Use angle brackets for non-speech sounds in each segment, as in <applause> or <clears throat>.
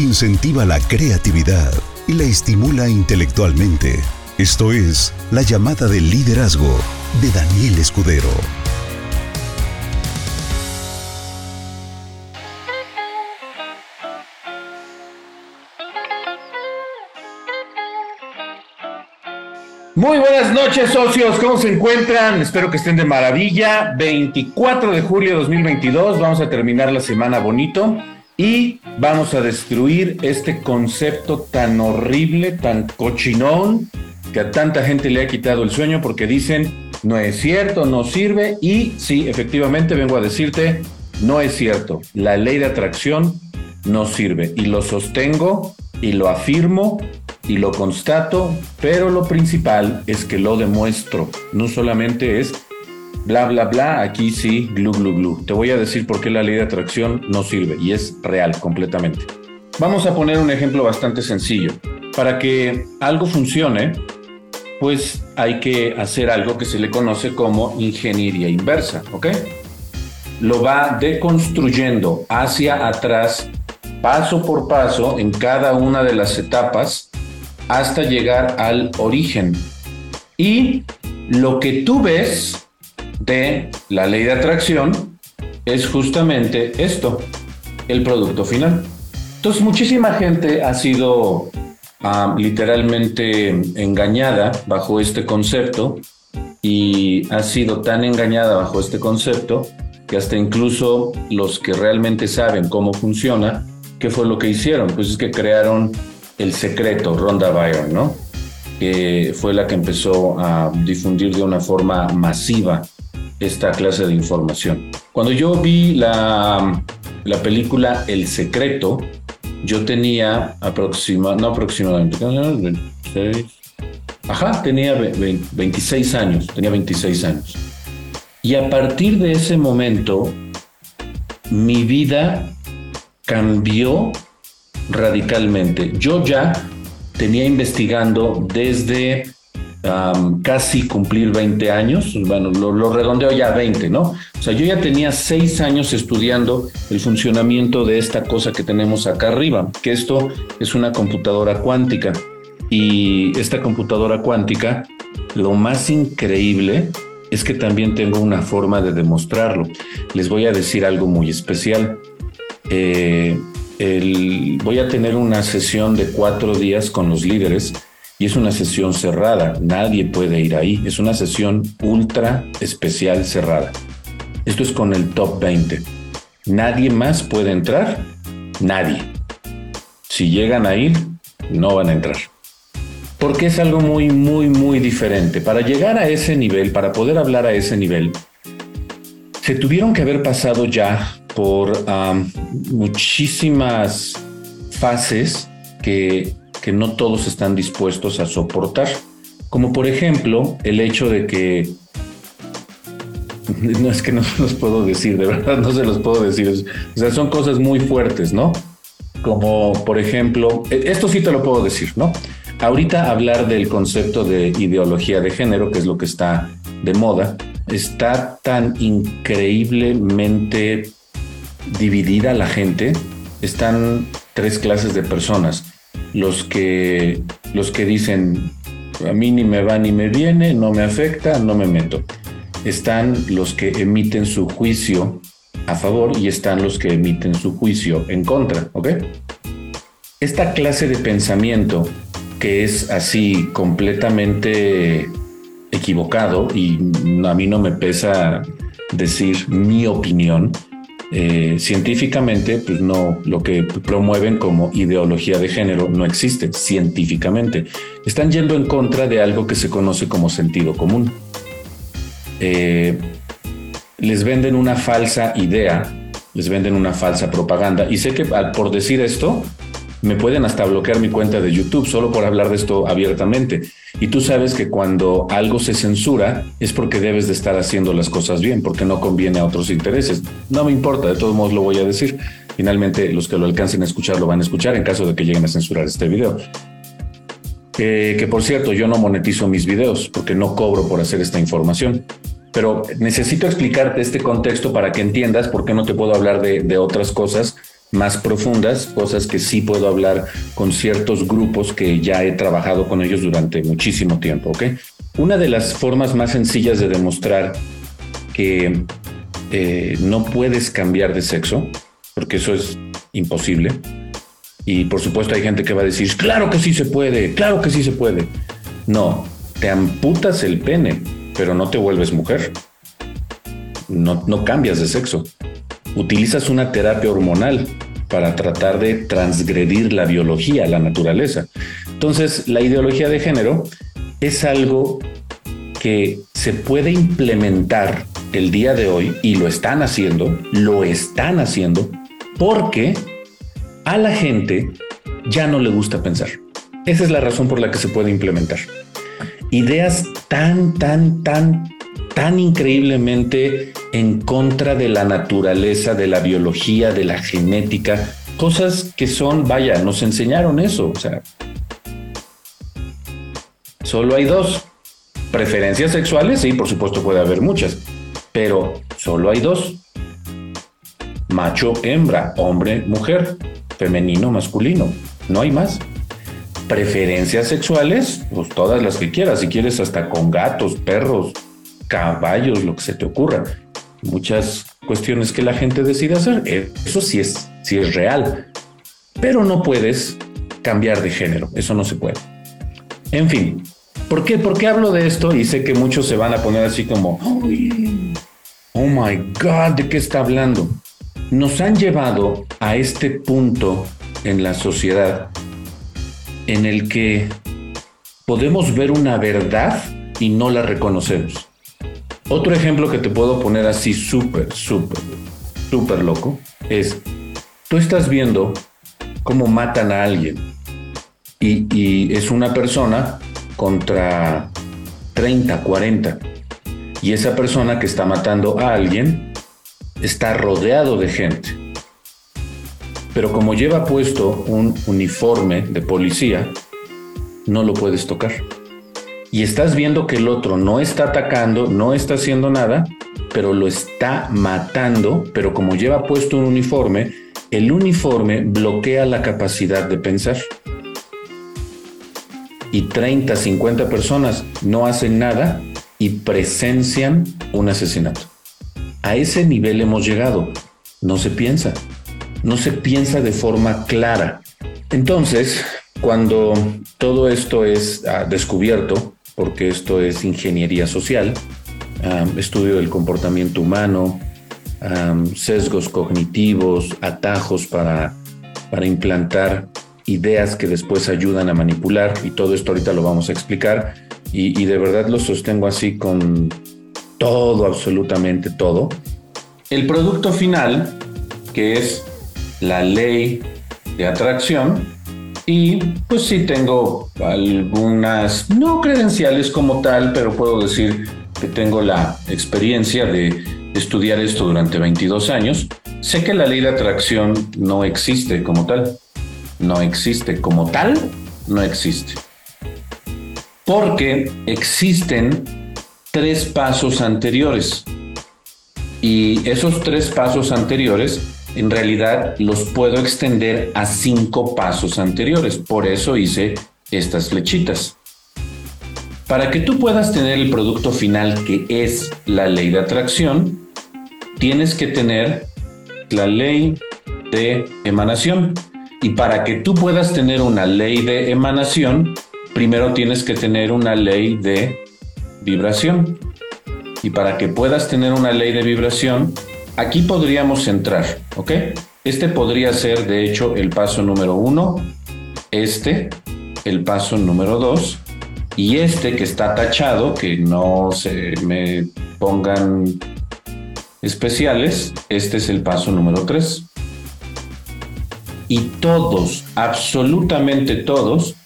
incentiva la creatividad y la estimula intelectualmente. Esto es La llamada del liderazgo de Daniel Escudero. Muy buenas noches, socios. ¿Cómo se encuentran? Espero que estén de maravilla. 24 de julio de 2022. Vamos a terminar la semana bonito y vamos a destruir este concepto tan horrible, tan cochinón, que a tanta gente le ha quitado el sueño porque dicen, no es cierto, no sirve. Y sí, efectivamente, vengo a decirte, no es cierto. La ley de atracción no sirve. Y lo sostengo y lo afirmo y lo constato, pero lo principal es que lo demuestro. No solamente es bla, bla, bla, aquí sí, glu, glu, glu. Te voy a decir por qué la ley de atracción no sirve y es real completamente. Vamos a poner un ejemplo bastante sencillo. Para que algo funcione, pues hay que hacer algo que se le conoce como ingeniería inversa, ¿ok? Lo va deconstruyendo hacia atrás, paso por paso, en cada una de las etapas, hasta llegar al origen. Y lo que tú ves de la ley de atracción es justamente esto, el producto final. Entonces muchísima gente ha sido ah, literalmente engañada bajo este concepto y ha sido tan engañada bajo este concepto que hasta incluso los que realmente saben cómo funciona, ¿qué fue lo que hicieron? Pues es que crearon el secreto, Ronda Byron, ¿no? Que fue la que empezó a difundir de una forma masiva esta clase de información. Cuando yo vi la, la película El Secreto, yo tenía aproximadamente, no aproximadamente, 26, ajá, tenía 26 años, tenía 26 años. Y a partir de ese momento, mi vida cambió radicalmente. Yo ya tenía investigando desde casi cumplir 20 años, bueno, lo, redondeo ya 20, ¿no? O sea, yo ya tenía 6 años estudiando el funcionamiento de esta cosa que tenemos acá arriba, que esto es una computadora cuántica. Y esta computadora cuántica, lo más increíble es que también tengo una forma de demostrarlo. Les voy a decir algo muy especial. Eh, voy a tener una sesión de cuatro días con los líderes y es una sesión cerrada, nadie puede ir ahí, es una sesión ultra especial cerrada. Esto es con el top 20. Nadie más puede entrar, nadie. Si llegan a ir, no van a entrar. Porque es algo muy, muy, muy diferente. Para llegar a ese nivel, para poder hablar a ese nivel, se tuvieron que haber pasado ya por muchísimas fases que que no todos están dispuestos a soportar. Como por ejemplo el hecho de que <laughs> no es que no se los puedo decir, de verdad no se los puedo decir. O sea, son cosas muy fuertes, ¿no? Como por ejemplo, e, esto sí te lo puedo decir, ¿no? Ahorita hablar del concepto de ideología de género, que es lo que está de moda, está tan increíblemente dividida la gente. Están tres clases de personas los que, los que dicen, a mí ni me va ni me viene, no me afecta, no me meto. Están los que emiten su juicio a favor y están los que emiten su juicio en contra, ¿ok? Esta clase de pensamiento que es así completamente equivocado y a mí no me pesa decir mi opinión, eh, científicamente, pues no, lo que promueven como ideología de género no existe científicamente. Están yendo en contra de algo que se conoce como sentido común. Eh, les venden una falsa idea, les venden una falsa propaganda. Y sé que por decir esto, me pueden hasta bloquear mi cuenta de YouTube solo por hablar de esto abiertamente. Y tú sabes que cuando algo se censura es porque debes de estar haciendo las cosas bien, porque no conviene a otros intereses. No me importa, de todos modos lo voy a decir. Finalmente, los que lo alcancen a escuchar lo van a escuchar en caso de que lleguen a censurar este video. que por cierto, yo no monetizo mis videos porque no cobro por hacer esta información. Pero necesito explicarte este contexto para que entiendas por qué no te puedo hablar de, de otras cosas más profundas, cosas que sí puedo hablar con ciertos grupos que ya he trabajado con ellos durante muchísimo tiempo, ¿ok? Una de las formas más sencillas de demostrar que eh, no puedes cambiar de sexo, porque eso es imposible, y por supuesto hay gente que va a decir, claro que sí se puede, claro que sí se puede. No, te amputas el pene, pero no te vuelves mujer. No, no cambias de sexo utilizas una terapia hormonal para tratar de transgredir la biología, la naturaleza. Entonces, la ideología de género es algo que se puede implementar el día de hoy y lo están haciendo, lo están haciendo porque a la gente ya no le gusta pensar. Esa es la razón por la que se puede implementar. Ideas tan, tan, tan tan increíblemente en contra de la naturaleza, de la biología, de la genética, cosas que son, vaya, nos enseñaron eso, o sea, solo hay dos. Preferencias sexuales, sí, por supuesto puede haber muchas, pero solo hay dos. Macho, hembra, hombre, mujer, femenino, masculino, no hay más. Preferencias sexuales, pues todas las que quieras, si quieres hasta con gatos, perros, caballos, lo que se te ocurra. Muchas cuestiones que la gente decide hacer. Eso sí es, sí es real. Pero no puedes cambiar de género. Eso no se puede. En fin, ¿por qué? ¿Por qué hablo de esto? Y sé que muchos se van a poner así como, oh my God, ¿de qué está hablando? Nos han llevado a este punto en la sociedad en el que podemos ver una verdad y no la reconocemos. Otro ejemplo que te puedo poner así súper, súper, súper loco es, tú estás viendo cómo matan a alguien y, es una persona contra 30, 40 y esa persona que está matando a alguien está rodeado de gente. Pero como lleva puesto un uniforme de policía, no lo puedes tocar y estás viendo que el otro no está atacando, no está haciendo nada, pero lo está matando, pero como lleva puesto un uniforme, el uniforme bloquea la capacidad de pensar. Y 30, 50 personas no hacen nada y presencian un asesinato. A ese nivel hemos llegado. No se piensa. No se piensa de forma clara. Entonces, cuando todo esto es ah, descubierto, porque esto es ingeniería social, estudio del comportamiento humano, sesgos cognitivos, atajos para, para implantar ideas que después ayudan a manipular y todo esto ahorita lo vamos a explicar y, y de verdad lo sostengo así con todo, absolutamente todo. El producto final, que es la ley de atracción, y pues sí tengo algunas, no credenciales como tal, pero puedo decir que tengo la experiencia de estudiar esto durante 22 años. Sé que la ley de atracción no existe como tal. No existe como tal, no existe. Porque existen tres pasos anteriores. Y esos tres pasos anteriores en realidad los puedo extender a cinco pasos anteriores. Por eso hice estas flechitas. Para que tú puedas tener el producto final que es la ley de atracción, tienes que tener la ley de emanación. Y para que tú puedas tener una ley de emanación, primero tienes que tener una ley de vibración. Y para que puedas tener una ley de vibración, Aquí podríamos entrar, ¿ok? Este podría ser, de hecho, el paso número uno, este, el paso número dos, y este que está tachado, que no se me pongan especiales, este es el paso número tres. Y todos, absolutamente todos,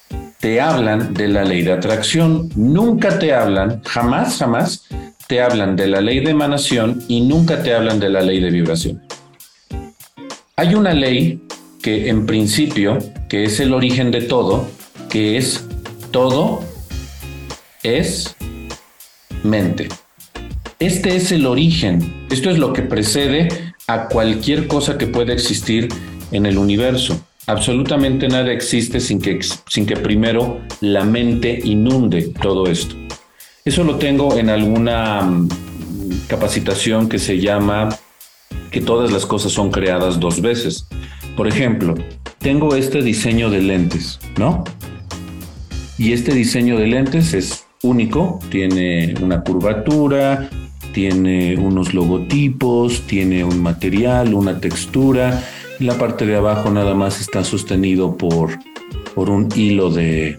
te hablan de la ley de atracción. Nunca te hablan, jamás, jamás, te hablan de la ley de emanación y nunca te hablan de la ley de vibración. Hay una ley que en principio, que es el origen de todo, que es todo es mente. Este es el origen, esto es lo que precede a cualquier cosa que pueda existir en el universo. Absolutamente nada existe sin que, sin que primero la mente inunde todo esto. Eso lo tengo en alguna mm, capacitación que se llama que todas las cosas son creadas dos veces. Por ejemplo, tengo este diseño de lentes, ¿no? Y este diseño de lentes es único, tiene una curvatura, tiene unos logotipos, tiene un material, una textura. la parte de abajo nada más está sostenido por, por un hilo de,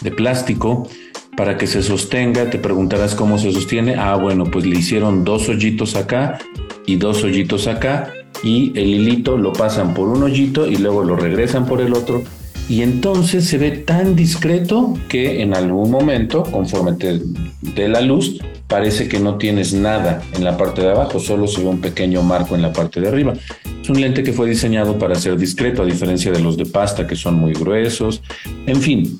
de plástico para que se sostenga. Te preguntarás cómo se sostiene. Ah, bueno, pues le hicieron dos hoyitos acá y dos hoyitos acá y el hilito lo pasan por un hoyito y luego lo regresan por el otro y entonces se ve tan discreto que en algún momento, conforme te dé la luz, parece que no tienes nada en la parte de abajo, solo se ve un pequeño marco en la parte de arriba. Es un lente que fue diseñado para ser discreto, a diferencia de los de pasta que son muy gruesos. En fin,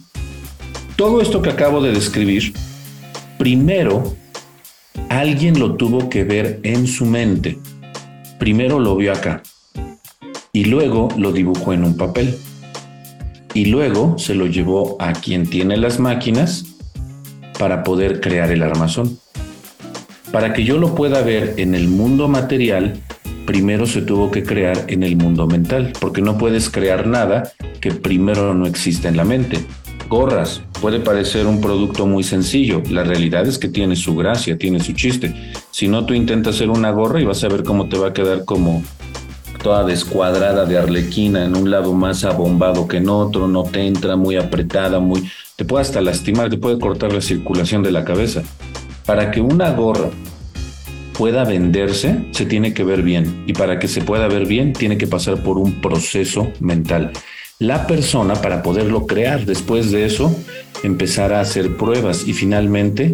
todo esto que acabo de describir, primero alguien lo tuvo que ver en su mente. Primero lo vio acá y luego lo dibujó en un papel y luego se lo llevó a quien tiene las máquinas para poder crear el armazón. Para que yo lo pueda ver en el mundo material, primero se tuvo que crear en el mundo mental, porque no puedes crear nada que primero no exista en la mente. Gorras, puede parecer un producto muy sencillo, la realidad es que tiene su gracia, tiene su chiste. Si no, tú intentas hacer una gorra y vas a ver cómo te va a quedar como toda descuadrada de arlequina, en un lado más abombado que en otro, no te entra, muy apretada, muy... te puede hasta lastimar, te puede cortar la circulación de la cabeza. Para que una gorra pueda venderse, se tiene que ver bien. Y para que se pueda ver bien, tiene que pasar por un proceso mental. La persona, para poderlo crear, después de eso, empezará a hacer pruebas y finalmente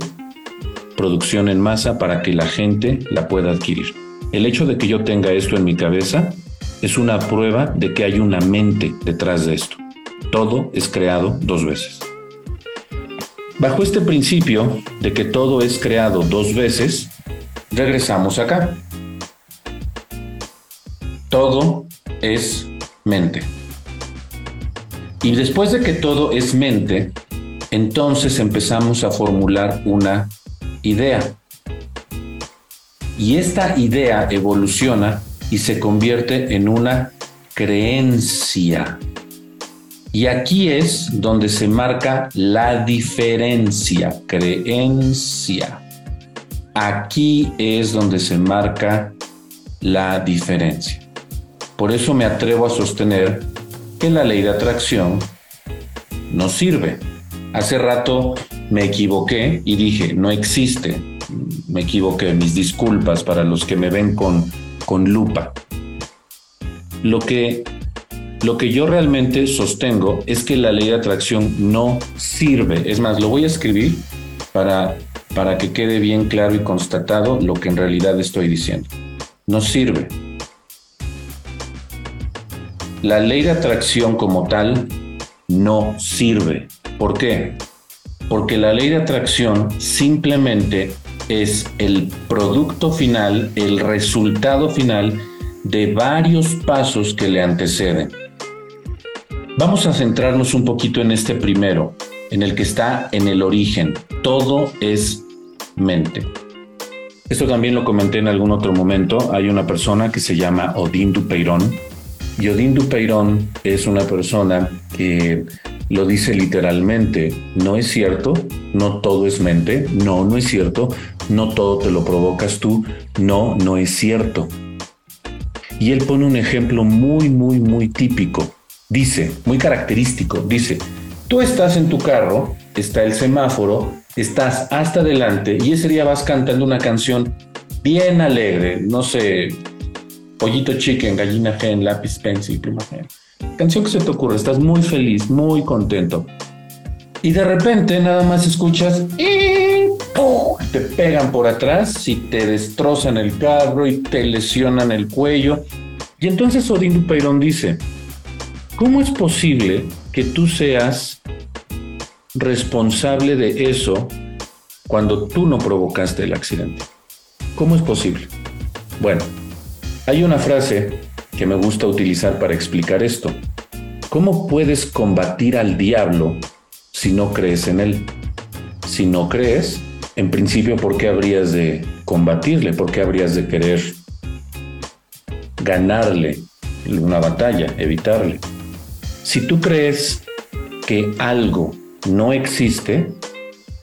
producción en masa para que la gente la pueda adquirir. El hecho de que yo tenga esto en mi cabeza es una prueba de que hay una mente detrás de esto. Todo es creado dos veces. Bajo este principio de que todo es creado dos veces, regresamos acá. Todo es mente. Y después de que todo es mente, entonces empezamos a formular una idea. Y esta idea evoluciona y se convierte en una creencia. Y aquí es donde se marca la diferencia, creencia. Aquí es donde se marca la diferencia. Por eso me atrevo a sostener que la ley de atracción no sirve. Hace rato me equivoqué y dije, no existe me equivoqué, mis disculpas para los que me ven con, con lupa. Lo que, lo que yo realmente sostengo es que la ley de atracción no sirve. Es más, lo voy a escribir para, para que quede bien claro y constatado lo que en realidad estoy diciendo. No sirve. La ley de atracción como tal no sirve. ¿Por qué? Porque la ley de atracción simplemente es el producto final, el resultado final de varios pasos que le anteceden. Vamos a centrarnos un poquito en este primero, en el que está en el origen. Todo es mente. Esto también lo comenté en algún otro momento. Hay una persona que se llama Odín Dupeirón. Y Odín Dupeirón es una persona que lo dice literalmente. No es cierto, no todo es mente. No, no es cierto no todo te lo provocas tú, no, no es cierto. Y él pone un ejemplo muy, muy, muy típico. Dice, muy característico, dice, tú estás en tu carro, está el semáforo, estás hasta adelante y ese día vas cantando una canción bien alegre, no sé, pollito chicken, gallina gen, lápiz pencil, pluma gen. Canción que se te ocurre, estás muy feliz, muy contento. Y de repente nada más escuchas te pegan por atrás y te destrozan el carro y te lesionan el cuello. Y entonces Odín Dupeirón dice, ¿cómo es posible que tú seas responsable de eso cuando tú no provocaste el accidente? ¿Cómo es posible? Bueno, hay una frase que me gusta utilizar para explicar esto. ¿Cómo puedes combatir al diablo si no crees en él? Si no crees, en principio, ¿por qué habrías de combatirle? ¿Por qué habrías de querer ganarle una batalla, evitarle? Si tú crees que algo no existe,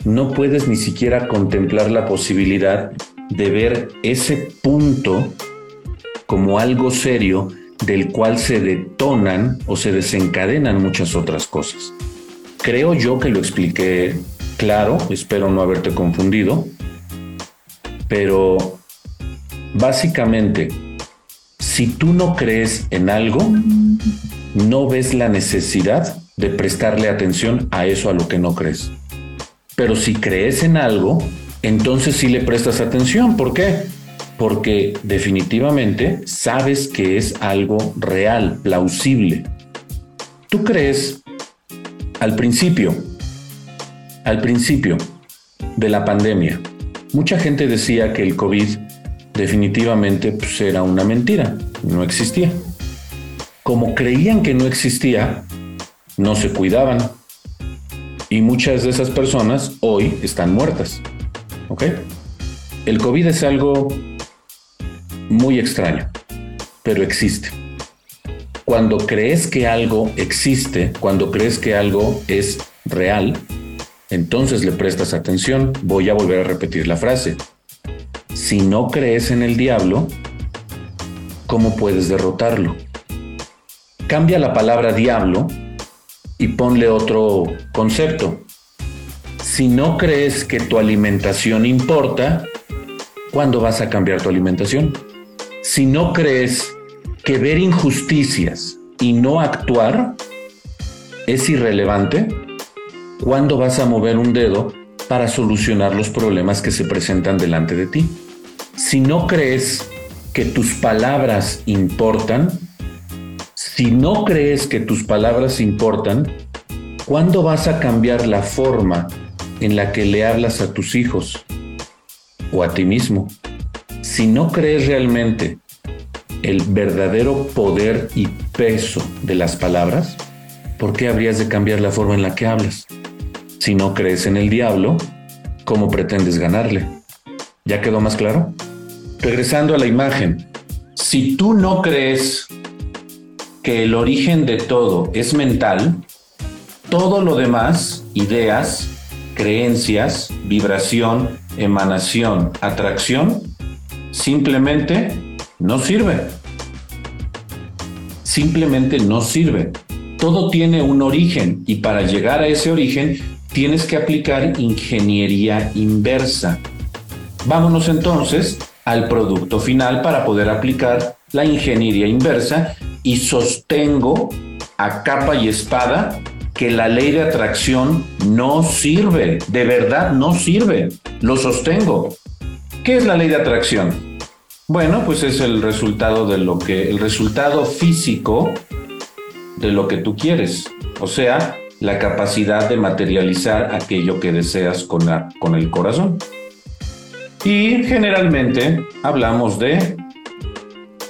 no puedes ni siquiera contemplar la posibilidad de ver ese punto como algo serio del cual se detonan o se desencadenan muchas otras cosas. Creo yo que lo expliqué claro, espero no haberte confundido, pero básicamente, si tú no crees en algo, no ves la necesidad de prestarle atención a eso a lo que no crees. Pero si crees en algo, entonces sí le prestas atención. ¿Por qué? Porque definitivamente sabes que es algo real, plausible. Tú crees al principio, al principio de la pandemia, mucha gente decía que el COVID definitivamente pues, era una mentira, no existía. Como creían que no existía, no se cuidaban. Y muchas de esas personas hoy están muertas. ¿Ok? El COVID es algo muy extraño, pero existe. Cuando crees que algo existe, cuando crees que algo es real, entonces le prestas atención. Voy a volver a repetir la frase. Si no crees en el diablo, ¿cómo puedes derrotarlo? Cambia la palabra diablo y ponle otro concepto. Si no crees que tu alimentación importa, ¿cuándo vas a cambiar tu alimentación? Si no crees que ver injusticias y no actuar es irrelevante, ¿cuándo vas a mover un dedo para solucionar los problemas que se presentan delante de ti? Si no crees que tus palabras importan, si no crees que tus palabras importan, ¿cuándo vas a cambiar la forma en la que le hablas a tus hijos o a ti mismo. Si no crees realmente el verdadero poder y peso de las palabras, ¿por qué habrías de cambiar la forma en la que hablas? Si no crees en el diablo, ¿cómo pretendes ganarle? ¿Ya quedó más claro? Regresando a la imagen, si tú no crees que el origen de todo es mental, todo lo demás, ideas, creencias, vibración, emanación, atracción, simplemente no sirve. Simplemente no sirve. Todo tiene un origen y para llegar a ese origen tienes que aplicar ingeniería inversa. Vámonos entonces al producto final para poder aplicar la ingeniería inversa y sostengo a capa y espada que la ley de atracción no sirve, de verdad no sirve, lo sostengo. ¿Qué es la ley de atracción? Bueno, pues es el resultado de lo que, el resultado físico de lo que tú quieres, o sea, la capacidad de materializar aquello que deseas con, con el corazón. Y generalmente hablamos de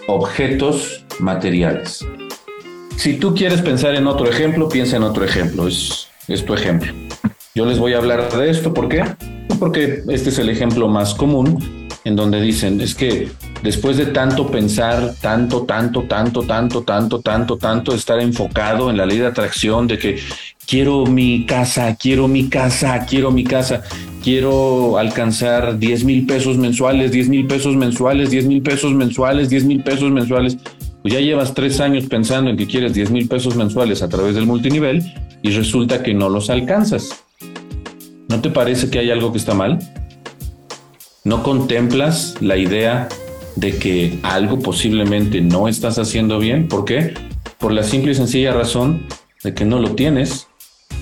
objetos materiales. Si tú quieres pensar en otro ejemplo, piensa en otro ejemplo. Es, es tu ejemplo. Yo les voy a hablar de esto. ¿Por qué? Porque este es el ejemplo más común en donde dicen, es que después de tanto pensar, tanto, tanto, tanto, tanto, tanto, tanto, tanto, estar enfocado en la ley de atracción de que quiero mi casa, quiero mi casa, quiero mi casa, quiero alcanzar 10 mil pesos mensuales, 10 mil pesos mensuales, 10 mil pesos mensuales, 10 mil pesos mensuales pues ya llevas tres años pensando en que quieres 10 mil pesos mensuales a través del multinivel y resulta que no los alcanzas. ¿No te parece que hay algo que está mal? ¿No contemplas la idea de que algo posiblemente no estás haciendo bien? ¿Por qué? Por la simple y sencilla razón de que no lo tienes.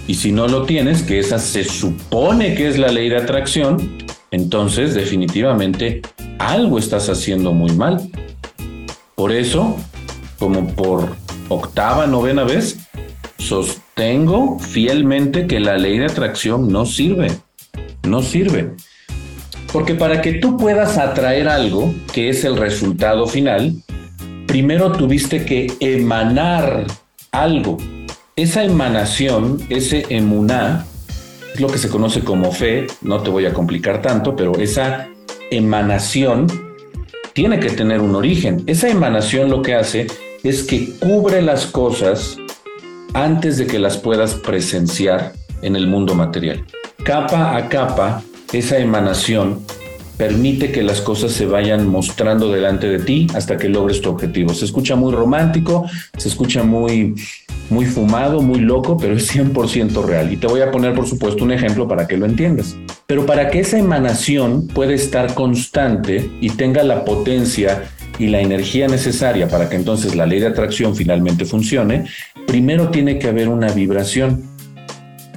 Y si no lo tienes, que esa se supone que es la ley de atracción, entonces definitivamente algo estás haciendo muy mal. Por eso, como por octava, novena vez, sostengo fielmente que la ley de atracción no sirve. No sirve. Porque para que tú puedas atraer algo, que es el resultado final, primero tuviste que emanar algo. Esa emanación, ese emuná, es lo que se conoce como fe, no te voy a complicar tanto, pero esa emanación tiene que tener un origen. Esa emanación lo que hace es que cubre las cosas antes de que las puedas presenciar en el mundo material. Capa a capa, esa emanación permite que las cosas se vayan mostrando delante de ti hasta que logres tu objetivo. Se escucha muy romántico, se escucha muy, muy fumado, muy loco, pero es 100% real. Y te voy a poner, por supuesto, un ejemplo para que lo entiendas. Pero para que esa emanación pueda estar constante y tenga la potencia y la energía necesaria para que entonces la ley de atracción finalmente funcione, primero tiene que haber una vibración.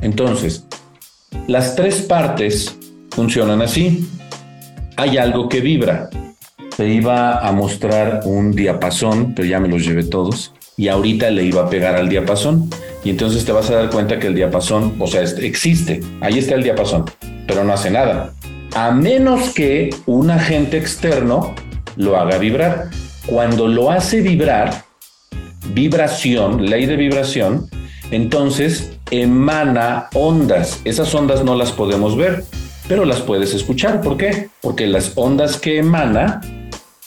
Entonces, las tres partes funcionan así hay algo que vibra. Te iba a mostrar un diapasón, pero ya me los llevé todos, y ahorita le iba a pegar al diapasón. Y entonces te vas a dar cuenta que el diapasón, o sea, existe, ahí está el diapasón, pero no hace nada. A menos que un agente externo lo haga vibrar. Cuando lo hace vibrar, vibración, ley de vibración, entonces emana ondas. Esas ondas no las podemos ver, pero las puedes escuchar. ¿Por qué? Porque las ondas que emana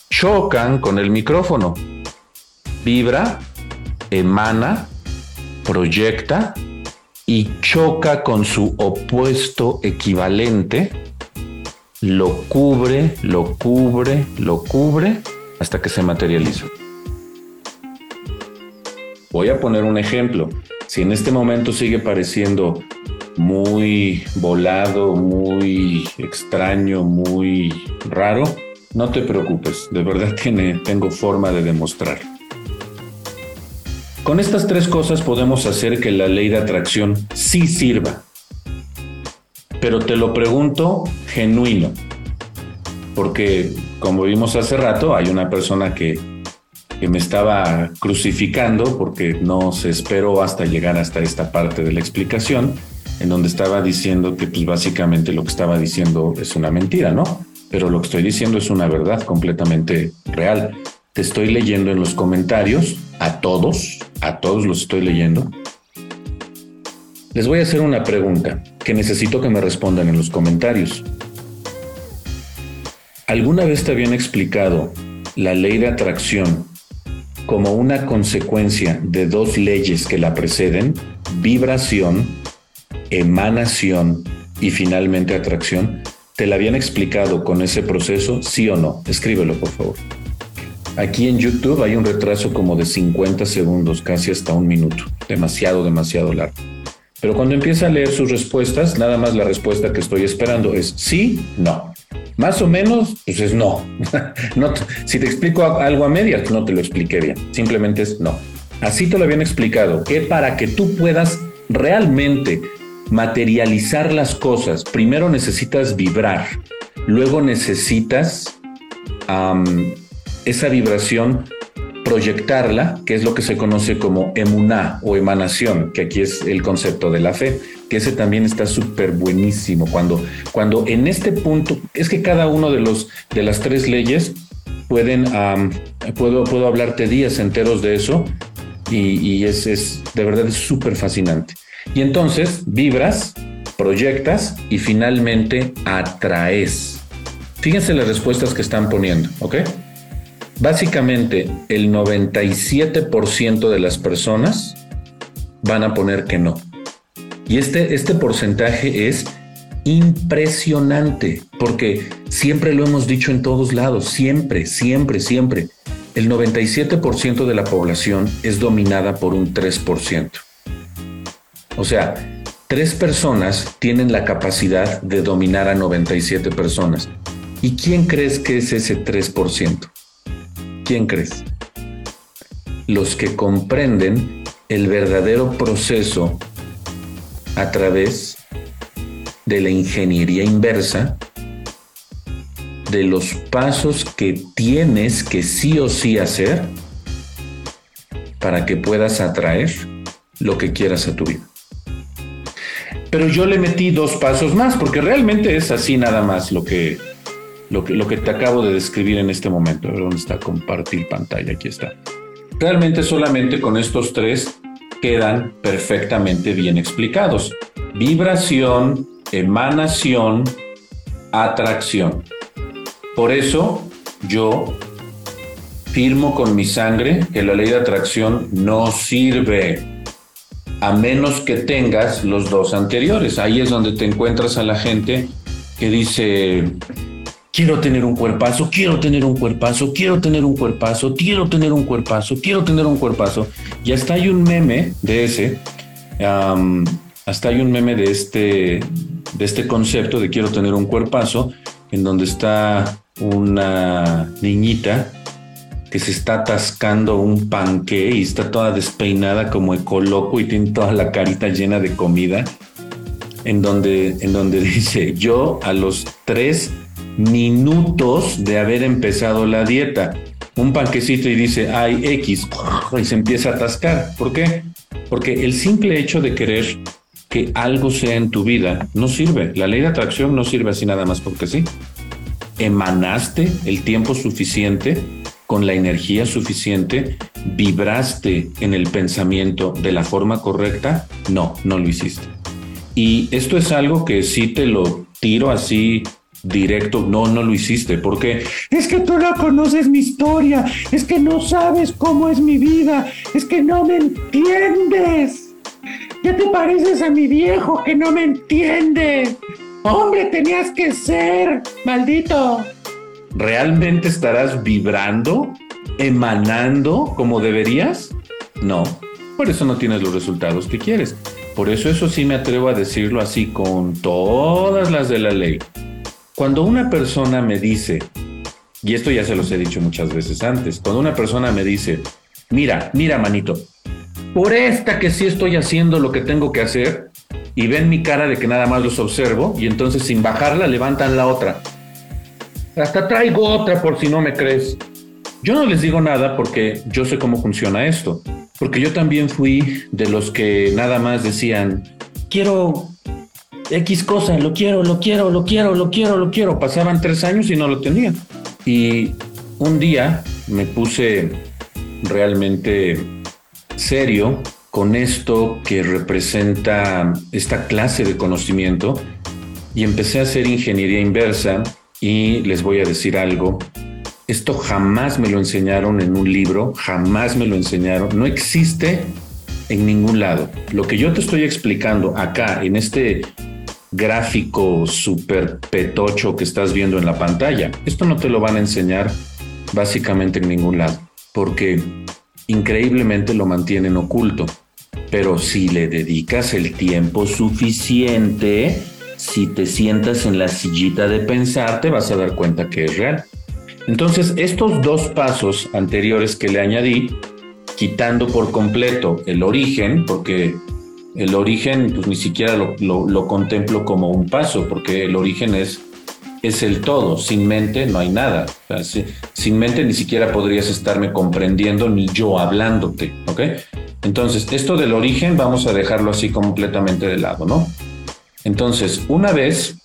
chocan con el micrófono. Vibra, emana, proyecta y choca con su opuesto equivalente, lo cubre, lo cubre, lo cubre hasta que se materializa. Voy a poner un ejemplo. Si en este momento sigue pareciendo muy volado, muy extraño, muy raro, no te preocupes, de verdad <laughs> tiene, tengo forma de demostrar. Con estas tres cosas podemos hacer que la ley de atracción sí sirva. Pero te lo pregunto genuino, porque como vimos hace rato, hay una persona que, que me estaba crucificando porque no se esperó hasta llegar hasta esta parte de la explicación en donde estaba diciendo que pues básicamente lo que estaba diciendo es una mentira, ¿no? Pero lo que estoy diciendo es una verdad completamente real. Te estoy leyendo en los comentarios, a todos, a todos los estoy leyendo. Les voy a hacer una pregunta que necesito que me respondan en los comentarios. ¿Alguna vez te habían explicado la ley de atracción como una consecuencia de dos leyes que la preceden, vibración emanación y finalmente atracción? ¿Te la habían explicado con ese proceso, sí o no? Escríbelo, por favor. Aquí en YouTube hay un retraso como de 50 segundos, casi hasta un minuto. Demasiado, demasiado largo. Pero cuando empieza a leer sus respuestas, nada más la respuesta que estoy esperando es sí, no. Más o menos, pues es no. <laughs> si te explico algo a medias, no te lo expliqué bien. Simplemente es no. Así te lo habían explicado, que para que tú puedas realmente materializar las cosas, primero necesitas vibrar, luego necesitas esa vibración proyectarla, que es lo que se conoce como emuná o emanación, que aquí es el concepto de la fe, que ese también está súper buenísimo. Cuando, cuando en este punto, es que cada uno de los de las tres leyes pueden, puedo, puedo hablarte días enteros de eso, y, y es, es de verdad es súper fascinante. Y entonces vibras, proyectas y finalmente atraes. Fíjense las respuestas que están poniendo, ¿ok? Básicamente el 97% de las personas van a poner que no. Y este, este porcentaje es impresionante, porque siempre lo hemos dicho en todos lados, siempre, siempre, siempre. El 97% de la población es dominada por un 3%. O sea, tres personas tienen la capacidad de dominar a 97 personas. ¿Y quién crees que es ese 3%? ¿Quién crees? Los que comprenden el verdadero proceso a través de la ingeniería inversa, de los pasos que tienes que sí o sí hacer para que puedas atraer lo que quieras a tu vida pero yo le metí dos pasos más, porque realmente es así nada más lo que, lo que, te acabo de describir en este momento. ¿Dónde está compartir pantalla? Aquí está. Realmente solamente con estos tres quedan perfectamente bien explicados. Vibración, emanación, atracción. Por eso yo firmo con mi sangre que la ley de atracción no sirve a menos que tengas los dos anteriores. Ahí es donde te encuentras a la gente que dice, quiero tener un cuerpazo, quiero tener un cuerpazo, quiero tener un cuerpazo, quiero tener un cuerpazo, quiero tener un cuerpazo. Y hasta hay un meme de ese, hasta hay un meme de este, de este concepto de quiero tener un cuerpazo, en donde está una niñita que se está atascando un panque y está toda despeinada como ecoloco y tiene toda la carita llena de comida, en donde, en donde <laughs> dice, yo a los tres minutos de haber empezado la dieta, un panquecito y dice, ay, X, y se empieza a atascar. ¿Por qué? Porque el simple hecho de querer que algo sea en tu vida no sirve. La ley de atracción no sirve así nada más porque sí. Emanaste el tiempo suficiente con la energía suficiente, vibraste en el pensamiento de la forma correcta, no, no lo hiciste. Y esto es algo que sí te lo tiro así directo, no, no lo hiciste, porque es que tú no conoces mi historia, es que no sabes cómo es mi vida, es que no me entiendes. Ya te pareces a mi viejo que no me entiende. Hombre, tenías que ser, maldito. ¿realmente estarás vibrando, emanando como deberías? No, por eso no tienes los resultados que quieres. Por eso eso sí me atrevo a decirlo así con todas las de la ley. Cuando una persona me dice, y esto ya se los he dicho muchas veces antes, cuando una persona me dice, mira, mira manito, por esta que sí estoy haciendo lo que tengo que hacer, y ven mi cara de que nada más los observo, y entonces sin bajarla levantan la otra. Hasta traigo otra por si no me crees. Yo no les digo nada porque yo sé cómo funciona esto. Porque yo también fui de los que nada más decían, quiero X cosa, lo quiero, lo quiero, lo quiero, lo quiero, lo quiero. Pasaban tres años y no lo tenía. Y un día me puse realmente serio con esto que representa esta clase de conocimiento y empecé a hacer ingeniería inversa y les voy a decir algo. Esto jamás me lo enseñaron en un libro, jamás me lo enseñaron, no existe en ningún lado. Lo que yo te estoy explicando acá en este gráfico súper petocho que estás viendo en la pantalla, esto no te lo van a enseñar básicamente en ningún lado, porque increíblemente lo mantienen oculto. Pero si le dedicas el tiempo suficiente, si te sientas en la sillita de pensar, te vas a dar cuenta que es real. Entonces, estos dos pasos anteriores que le añadí, quitando por completo el origen, porque el origen pues ni siquiera lo, contemplo como un paso, porque el origen es, es el todo, sin mente no hay nada. sin mente ni siquiera podrías estarme comprendiendo ni yo hablándote, ¿ok? Entonces, esto del origen vamos a dejarlo así completamente de lado, ¿no? Entonces, una vez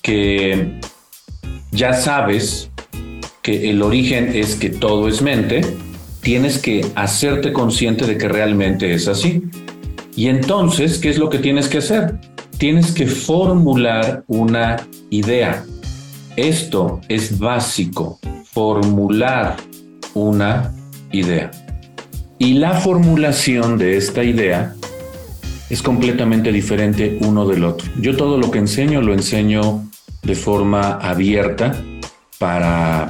que ya sabes que el origen es que todo es mente, tienes que hacerte consciente de que realmente es así. Y entonces, ¿qué es lo que tienes que hacer? Tienes que formular una idea. Esto es básico, formular una idea. Y la formulación de esta idea es completamente diferente uno del otro. Yo todo lo que enseño lo enseño de forma abierta para,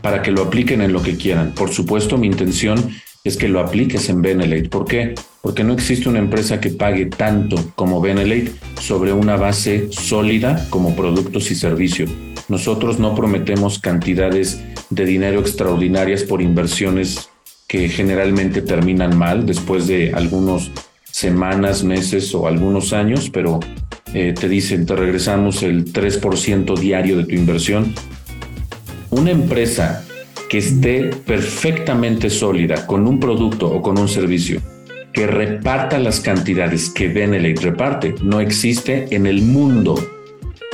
para que lo apliquen en lo que quieran. Por supuesto, mi intención es que lo apliques en Benelate. ¿Por qué? Porque no existe una empresa que pague tanto como Benelate sobre una base sólida como productos y servicios. Nosotros no prometemos cantidades de dinero extraordinarias por inversiones que generalmente terminan mal después de algunos semanas, meses o algunos años, pero eh, te dicen, te regresamos el 3% diario de tu inversión. Una empresa que esté perfectamente sólida con un producto o con un servicio, que reparta las cantidades que Benelete reparte, no existe en el mundo.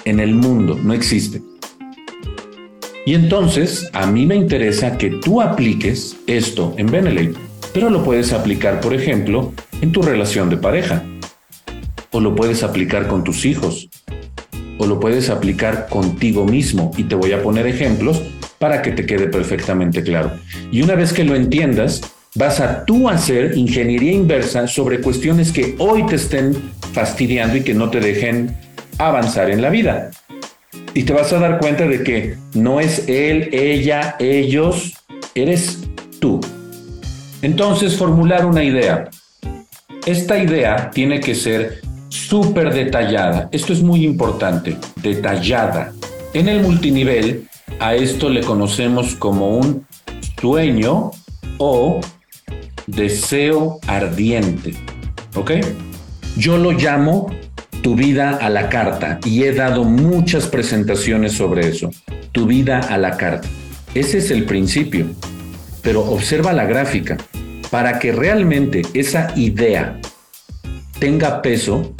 En el mundo, no existe. Y entonces a mí me interesa que tú apliques esto en Benelete, pero lo puedes aplicar, por ejemplo, en tu relación de pareja, o lo puedes aplicar con tus hijos, o lo puedes aplicar contigo mismo. Y te voy a poner ejemplos para que te quede perfectamente claro. Y una vez que lo entiendas, vas a tú hacer ingeniería inversa sobre cuestiones que hoy te estén fastidiando y que no te dejen avanzar en la vida. Y te vas a dar cuenta de que no es él, ella, ellos, eres tú. Entonces, formular una idea. Esta idea tiene que ser súper detallada. Esto es muy importante, detallada. En el multinivel, a esto le conocemos como un sueño o deseo ardiente. ¿Ok? Yo lo llamo tu vida a la carta y he dado muchas presentaciones sobre eso. Tu vida a la carta. Ese es el principio. Pero observa la gráfica. Para que realmente esa idea tenga peso,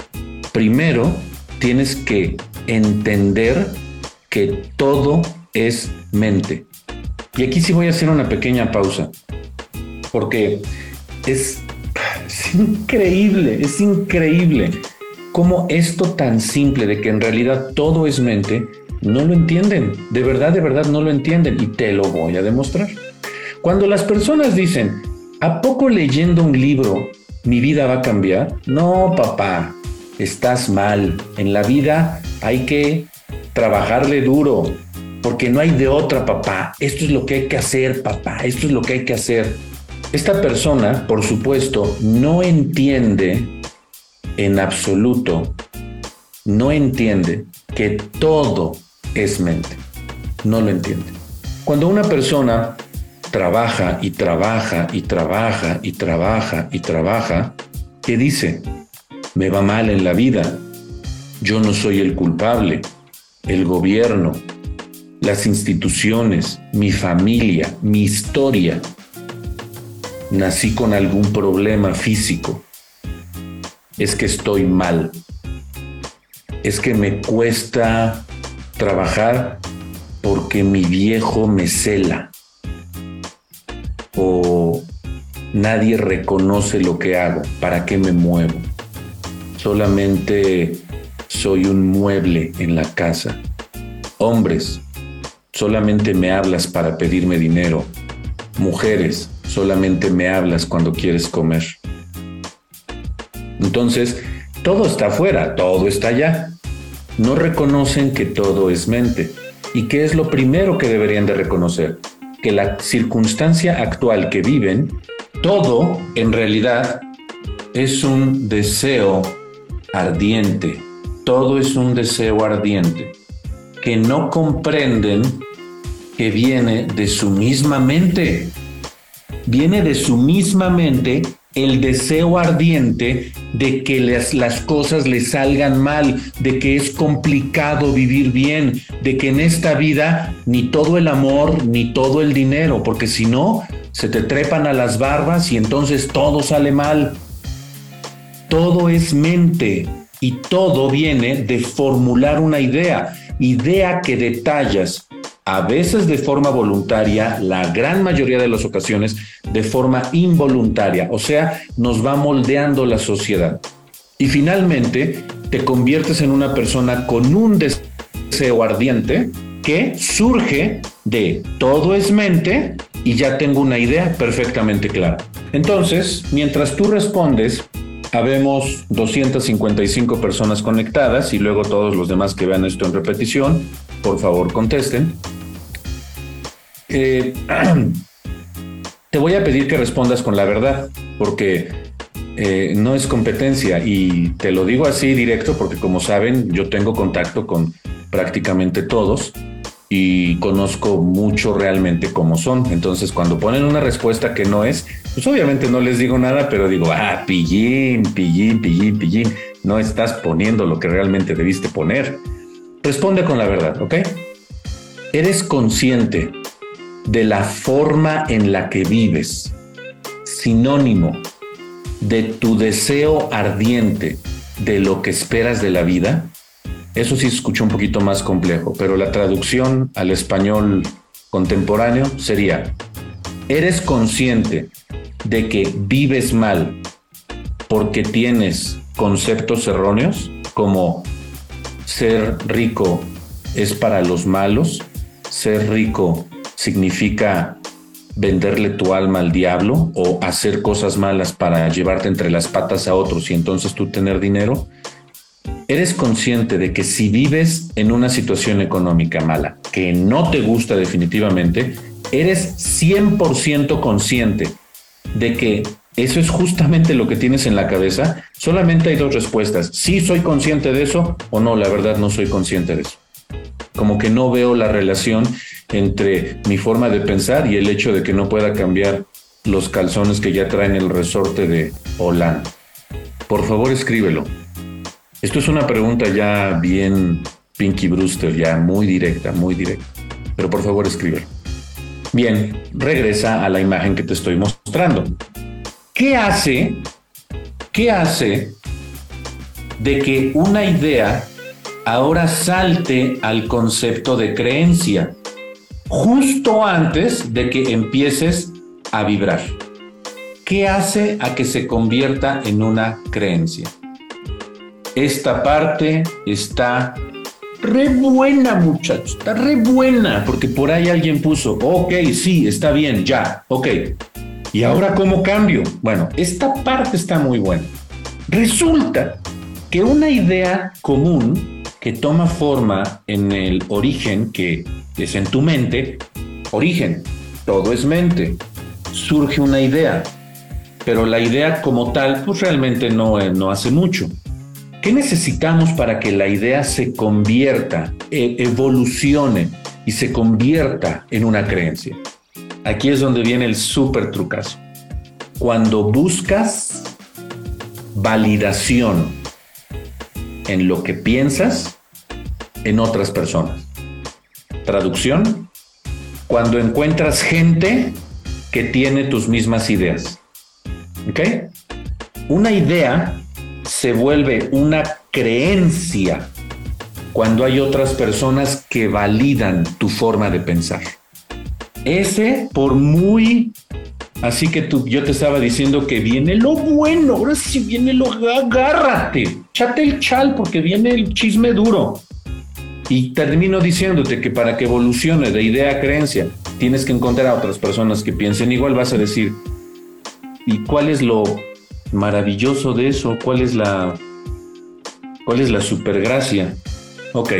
primero tienes que entender que todo es mente. Y aquí sí voy a hacer una pequeña pausa, porque es, increíble, es increíble cómo esto tan simple de que en realidad todo es mente, no lo entienden. De verdad, de verdad no lo entienden y te lo voy a demostrar. Cuando las personas dicen, ¿a poco leyendo un libro mi vida va a cambiar? No, papá, estás mal. En la vida hay que trabajarle duro, porque no hay de otra, papá. Esto es lo que hay que hacer, papá. Esto es lo que hay que hacer. Esta persona, por supuesto, no entiende en absoluto, no entiende que todo es mente. No lo entiende. Cuando una persona trabaja y trabaja y trabaja y trabaja y trabaja, ¿qué dice? Me va mal en la vida. Yo no soy el culpable. El gobierno, las instituciones, mi familia, mi historia. Nací con algún problema físico. Es que estoy mal. Es que me cuesta trabajar porque mi viejo me cela. O nadie reconoce lo que hago. ¿Para qué me muevo? Solamente soy un mueble en la casa. Hombres, solamente me hablas para pedirme dinero. Mujeres, solamente me hablas cuando quieres comer. Entonces, todo está afuera, todo está allá. No reconocen que todo es mente. ¿Y qué es lo primero que deberían de reconocer? Que la circunstancia actual que viven, todo en realidad es un deseo ardiente. Todo es un deseo ardiente que no comprenden que viene de su misma mente. Viene de su misma mente el deseo ardiente de que las, las cosas le salgan mal, de que es complicado vivir bien, de que en esta vida ni todo el amor ni todo el dinero, porque si no, se te trepan a las barbas y entonces todo sale mal. Todo es mente y todo viene de formular una idea idea que detallas, a veces de forma voluntaria, la gran mayoría de las ocasiones de forma involuntaria, o sea, nos va moldeando la sociedad. Y finalmente te conviertes en una persona con un deseo ardiente que surge de todo es mente y ya tengo una idea perfectamente clara. Entonces, mientras tú respondes, Habemos 255 personas conectadas y luego todos los demás que vean esto en repetición, por favor contesten. Eh, <clears throat> te voy a pedir que respondas con la verdad, porque eh, no es competencia y te lo digo así directo porque como saben yo tengo contacto con prácticamente todos y conozco mucho realmente cómo son. Entonces, cuando ponen una respuesta que no es, pues obviamente no les digo nada, pero digo, ah, pillín, pillín, pillín, pillín. No estás poniendo lo que realmente debiste poner. Responde con la verdad, ¿ok? Eres consciente de la forma en la que vives, sinónimo de tu deseo ardiente de lo que esperas de la vida. Eso sí se escucha un poquito más complejo, pero la traducción al español contemporáneo sería, ¿eres consciente de que vives mal porque tienes conceptos erróneos como ser rico es para los malos, ser rico significa venderle tu alma al diablo o hacer cosas malas para llevarte entre las patas a otros y entonces tú tener dinero, eres consciente de que si vives en una situación económica mala que no te gusta definitivamente, eres 100% consciente de que eso es justamente lo que tienes en la cabeza, solamente hay dos respuestas. Sí soy consciente de eso o no, la verdad no soy consciente de eso. Como que no veo la relación entre mi forma de pensar y el hecho de que no pueda cambiar los calzones que ya traen el resorte de Holanda. Por favor, escríbelo. Esto es una pregunta ya bien Pinky Brewster, ya muy directa, muy directa. Pero por favor, escríbelo. Bien, regresa a la imagen que te estoy mostrando. ¿Qué hace? ¿Qué hace de que una idea ahora salte al concepto de creencia justo antes de que empieces a vibrar? ¿Qué hace a que se convierta en una creencia? Esta parte está re buena, muchachos, está re buena, porque por ahí alguien puso, ok, sí, está bien, ya, ok, ¿Y ahora cómo cambio? Bueno, esta parte está muy buena. Resulta que una idea común que toma forma en el origen, que es en tu mente, origen, todo es mente, surge una idea, pero la idea como tal, pues realmente no, no hace mucho. ¿Qué necesitamos para que la idea se convierta, e, evolucione y se convierta en una creencia? Aquí es donde viene el súper trucazo. Cuando buscas validación en lo que piensas en otras personas. Traducción, cuando encuentras gente que tiene tus mismas ideas. ¿Ok? Una idea se vuelve una creencia cuando hay otras personas que validan tu forma de pensar. Ese, por muy Así que tú, yo te estaba diciendo que viene lo bueno, ahora sí viene lo agárrate, chate el chal porque viene el chisme duro. Y termino diciéndote que para que evolucione de idea a creencia, tienes que encontrar a otras personas que piensen igual, vas a decir, ¿y cuál es lo maravilloso de eso? ¿Cuál es la cuál es la supergracia? Ok,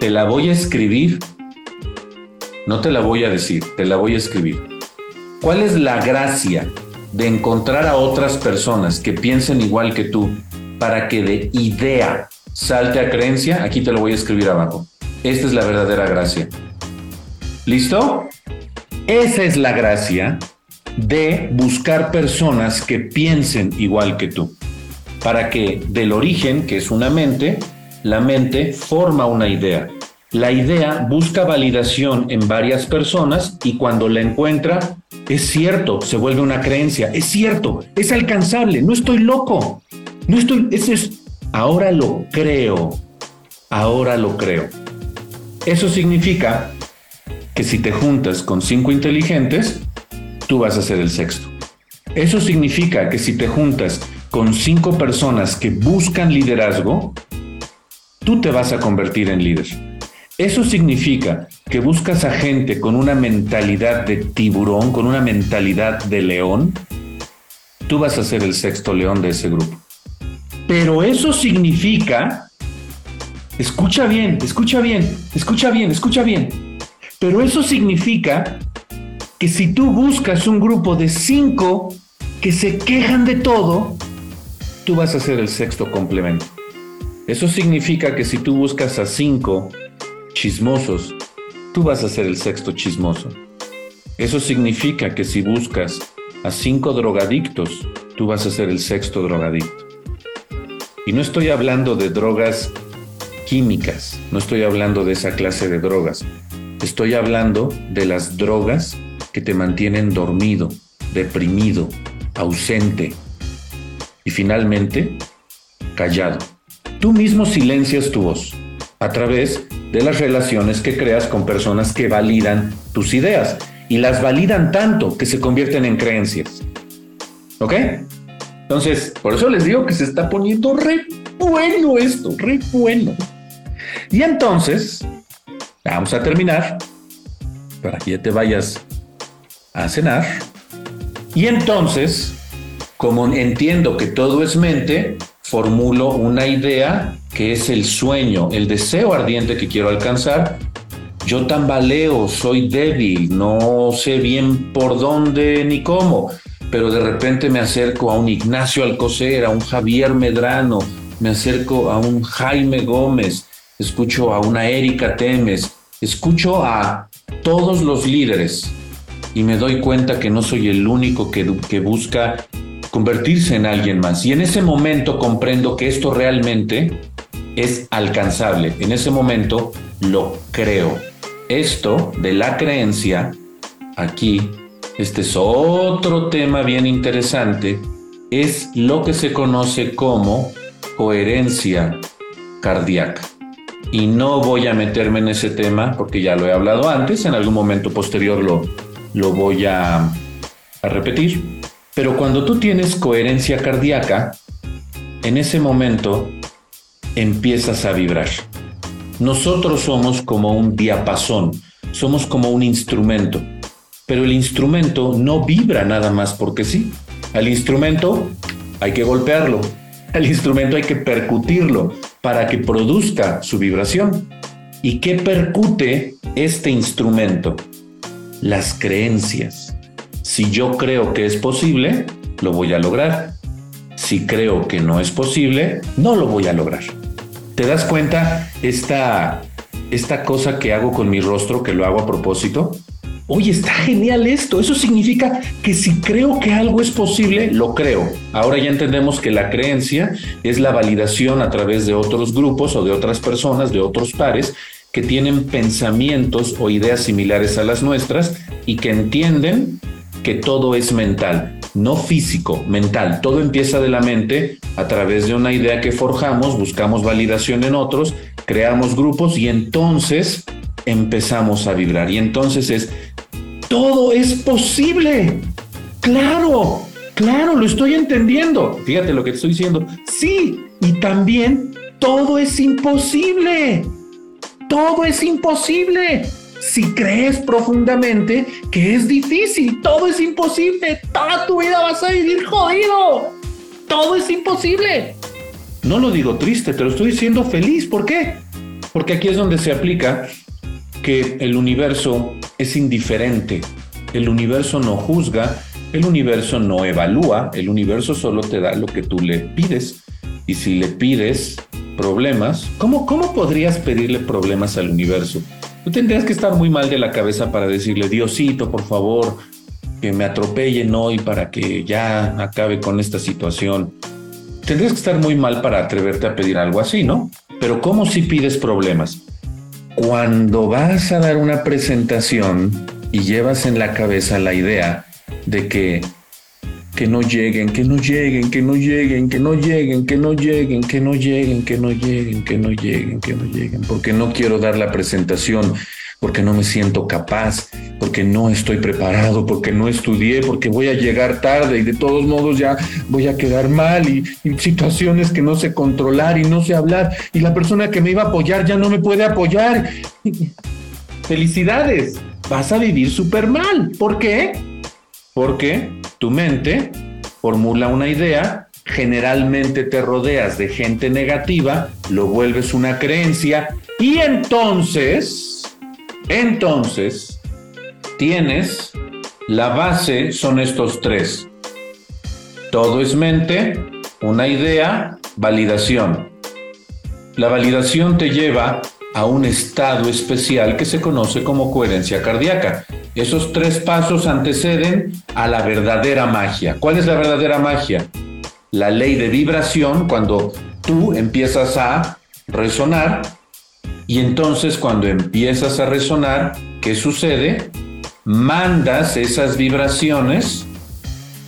te la voy a escribir no te la voy a decir, te la voy a escribir. ¿Cuál es la gracia de encontrar a otras personas que piensen igual que tú para que de idea salte a creencia? Aquí te lo voy a escribir abajo. Esta es la verdadera gracia. ¿Listo? Esa es la gracia de buscar personas que piensen igual que tú, para que del origen, que es una mente, la mente forma una idea la idea busca validación en varias personas y cuando la encuentra, es cierto, se vuelve una creencia, es cierto, es alcanzable, no estoy loco, no estoy, eso es, ahora lo creo, ahora lo creo. Eso significa que si te juntas con cinco inteligentes, tú vas a ser el sexto. Eso significa que si te juntas con cinco personas que buscan liderazgo, tú te vas a convertir en líder. Eso significa que buscas a gente con una mentalidad de tiburón, con una mentalidad de león. Tú vas a ser el sexto león de ese grupo. Pero eso significa, escucha bien, escucha bien, escucha bien, escucha bien. Pero eso significa que si tú buscas un grupo de cinco que se quejan de todo, tú vas a ser el sexto complemento. Eso significa que si tú buscas a cinco chismosos, tú vas a ser el sexto chismoso. Eso significa que si buscas a cinco drogadictos, tú vas a ser el sexto drogadicto. Y no estoy hablando de drogas químicas, no estoy hablando de esa clase de drogas. Estoy hablando de las drogas que te mantienen dormido, deprimido, ausente y finalmente callado tú mismo silencias tu voz a través de las relaciones que creas con personas que validan tus ideas y las validan tanto que se convierten en creencias. ¿Ok? Entonces, por eso les digo que se está poniendo re bueno esto, re bueno. Y entonces, vamos a terminar para que ya te vayas a cenar. Y entonces, como entiendo que todo es mente, formulo una idea que es el sueño, el deseo ardiente que quiero alcanzar. Yo tambaleo, soy débil, no sé bien por dónde ni cómo, pero de repente me acerco a un Ignacio Alcocer, a un Javier Medrano, me acerco a un Jaime Gómez, escucho a una Erika Temes, escucho a todos los líderes y me doy cuenta que no soy el único que, que busca convertirse en alguien más. Y en ese momento comprendo que esto realmente es alcanzable. En ese momento lo creo. Esto de la creencia, aquí, este es otro tema bien interesante, es lo que se conoce como coherencia cardíaca. Y no voy a meterme en ese tema porque ya lo he hablado antes, en algún momento posterior lo, lo voy a, a repetir. Pero cuando tú tienes coherencia cardíaca, en ese momento empiezas a vibrar. Nosotros somos como un diapasón, somos como un instrumento, pero el instrumento no vibra nada más porque sí. Al instrumento hay que golpearlo, al instrumento hay que percutirlo para que produzca su vibración. ¿Y qué percute este instrumento? Las creencias. Si yo creo que es posible, lo voy a lograr. Si creo que no es posible, no lo voy a lograr. ¿Te das cuenta esta, esta cosa que hago con mi rostro, que lo hago a propósito? Oye, está genial esto. Eso significa que si creo que algo es posible, lo creo. Ahora ya entendemos que la creencia es la validación a través de otros grupos o de otras personas, de otros pares, que tienen pensamientos o ideas similares a las nuestras y que entienden que todo es mental, no físico, mental. Todo empieza de la mente a través de una idea que forjamos, buscamos validación en otros, creamos grupos y entonces empezamos a vibrar. Y entonces es, todo es posible. Claro, claro, lo estoy entendiendo. Fíjate lo que te estoy diciendo. Sí, y también todo es imposible. Todo es imposible. Si crees profundamente que es difícil, todo es imposible, toda tu vida vas a vivir jodido. Todo es imposible. No lo digo triste, te lo estoy diciendo feliz. ¿Por qué? Porque aquí es donde se aplica que el universo es indiferente. El universo no juzga, el universo no evalúa, el universo solo te da lo que tú le pides. Y si le pides problemas, ¿cómo, cómo podrías pedirle problemas al universo? Tendrías que estar muy mal de la cabeza para decirle, Diosito, por favor, que me atropellen hoy para que ya acabe con esta situación. Tendrías que estar muy mal para atreverte a pedir algo así, ¿no? Pero ¿cómo si pides problemas? Cuando vas a dar una presentación y llevas en la cabeza la idea de que que no lleguen, que no lleguen, que no lleguen, que no lleguen, que no lleguen, que no lleguen, que no lleguen, que no lleguen, que no lleguen, porque no quiero dar la presentación, porque no me siento capaz, porque no estoy preparado, porque no estudié, porque voy a llegar tarde y de todos modos ya voy a quedar mal y, situaciones que no sé controlar y no sé hablar y la persona que me iba a apoyar ya no me puede apoyar. Felicidades, vas a vivir súper mal. ¿Por qué? Porque tu mente formula una idea, generalmente te rodeas de gente negativa, lo vuelves una creencia y entonces, entonces, tienes la base, son estos tres. Todo es mente, una idea, validación. La validación te lleva a un estado especial que se conoce como coherencia cardíaca. Esos tres pasos anteceden a la verdadera magia. ¿Cuál es la verdadera magia? La ley de vibración, cuando tú empiezas a resonar y entonces cuando empiezas a resonar, ¿qué sucede? Mandas esas vibraciones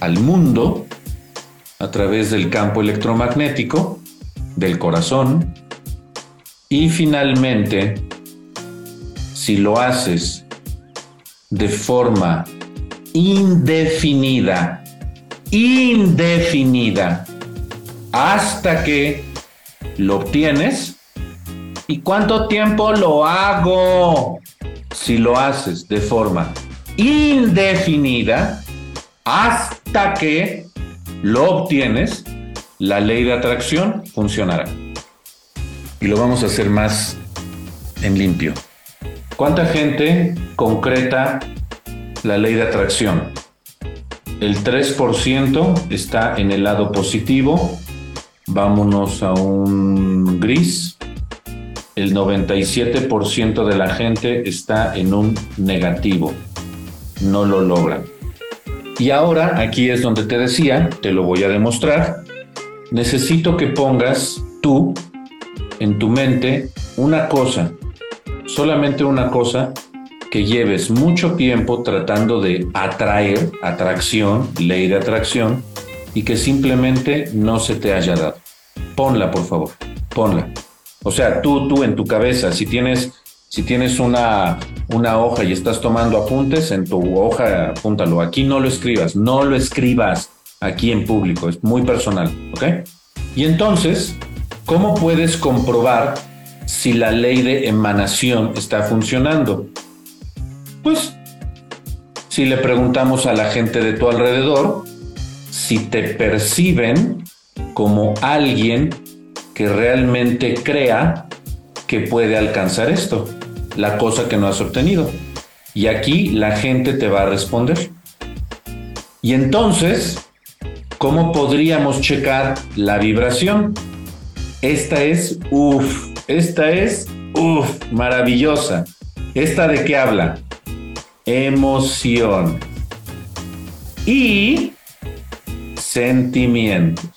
al mundo a través del campo electromagnético, del corazón. Y finalmente, si lo haces de forma indefinida, indefinida, hasta que lo obtienes. ¿Y cuánto tiempo lo hago? Si lo haces de forma indefinida, hasta que lo obtienes, la ley de atracción funcionará. Y lo vamos a hacer más en limpio. ¿Cuánta gente concreta la ley de atracción? El 3% está en el lado positivo. Vámonos a un gris. El 97% de la gente está en un negativo. No lo logran. Y ahora, aquí es donde te decía, te lo voy a demostrar. Necesito que pongas tú en tu mente una cosa solamente una cosa que lleves mucho tiempo tratando de atraer, atracción, ley de atracción, y que simplemente no se te haya dado. Ponla, por favor, ponla. O sea, tú, tú en tu cabeza, si tienes, si tienes una, una hoja y estás tomando apuntes, en tu hoja apúntalo. Aquí no lo escribas, no lo escribas aquí en público, es muy personal, ¿ok? Y entonces, ¿cómo puedes comprobar si la ley de emanación está funcionando? Pues si le preguntamos a la gente de tu alrededor si te perciben como alguien que realmente crea que puede alcanzar esto, la cosa que no has obtenido. Y aquí la gente te va a responder. Y entonces, ¿cómo podríamos checar la vibración? Esta es, uff, esta es, uff, maravillosa. ¿Esta de qué habla? Emoción. Y sentimientos.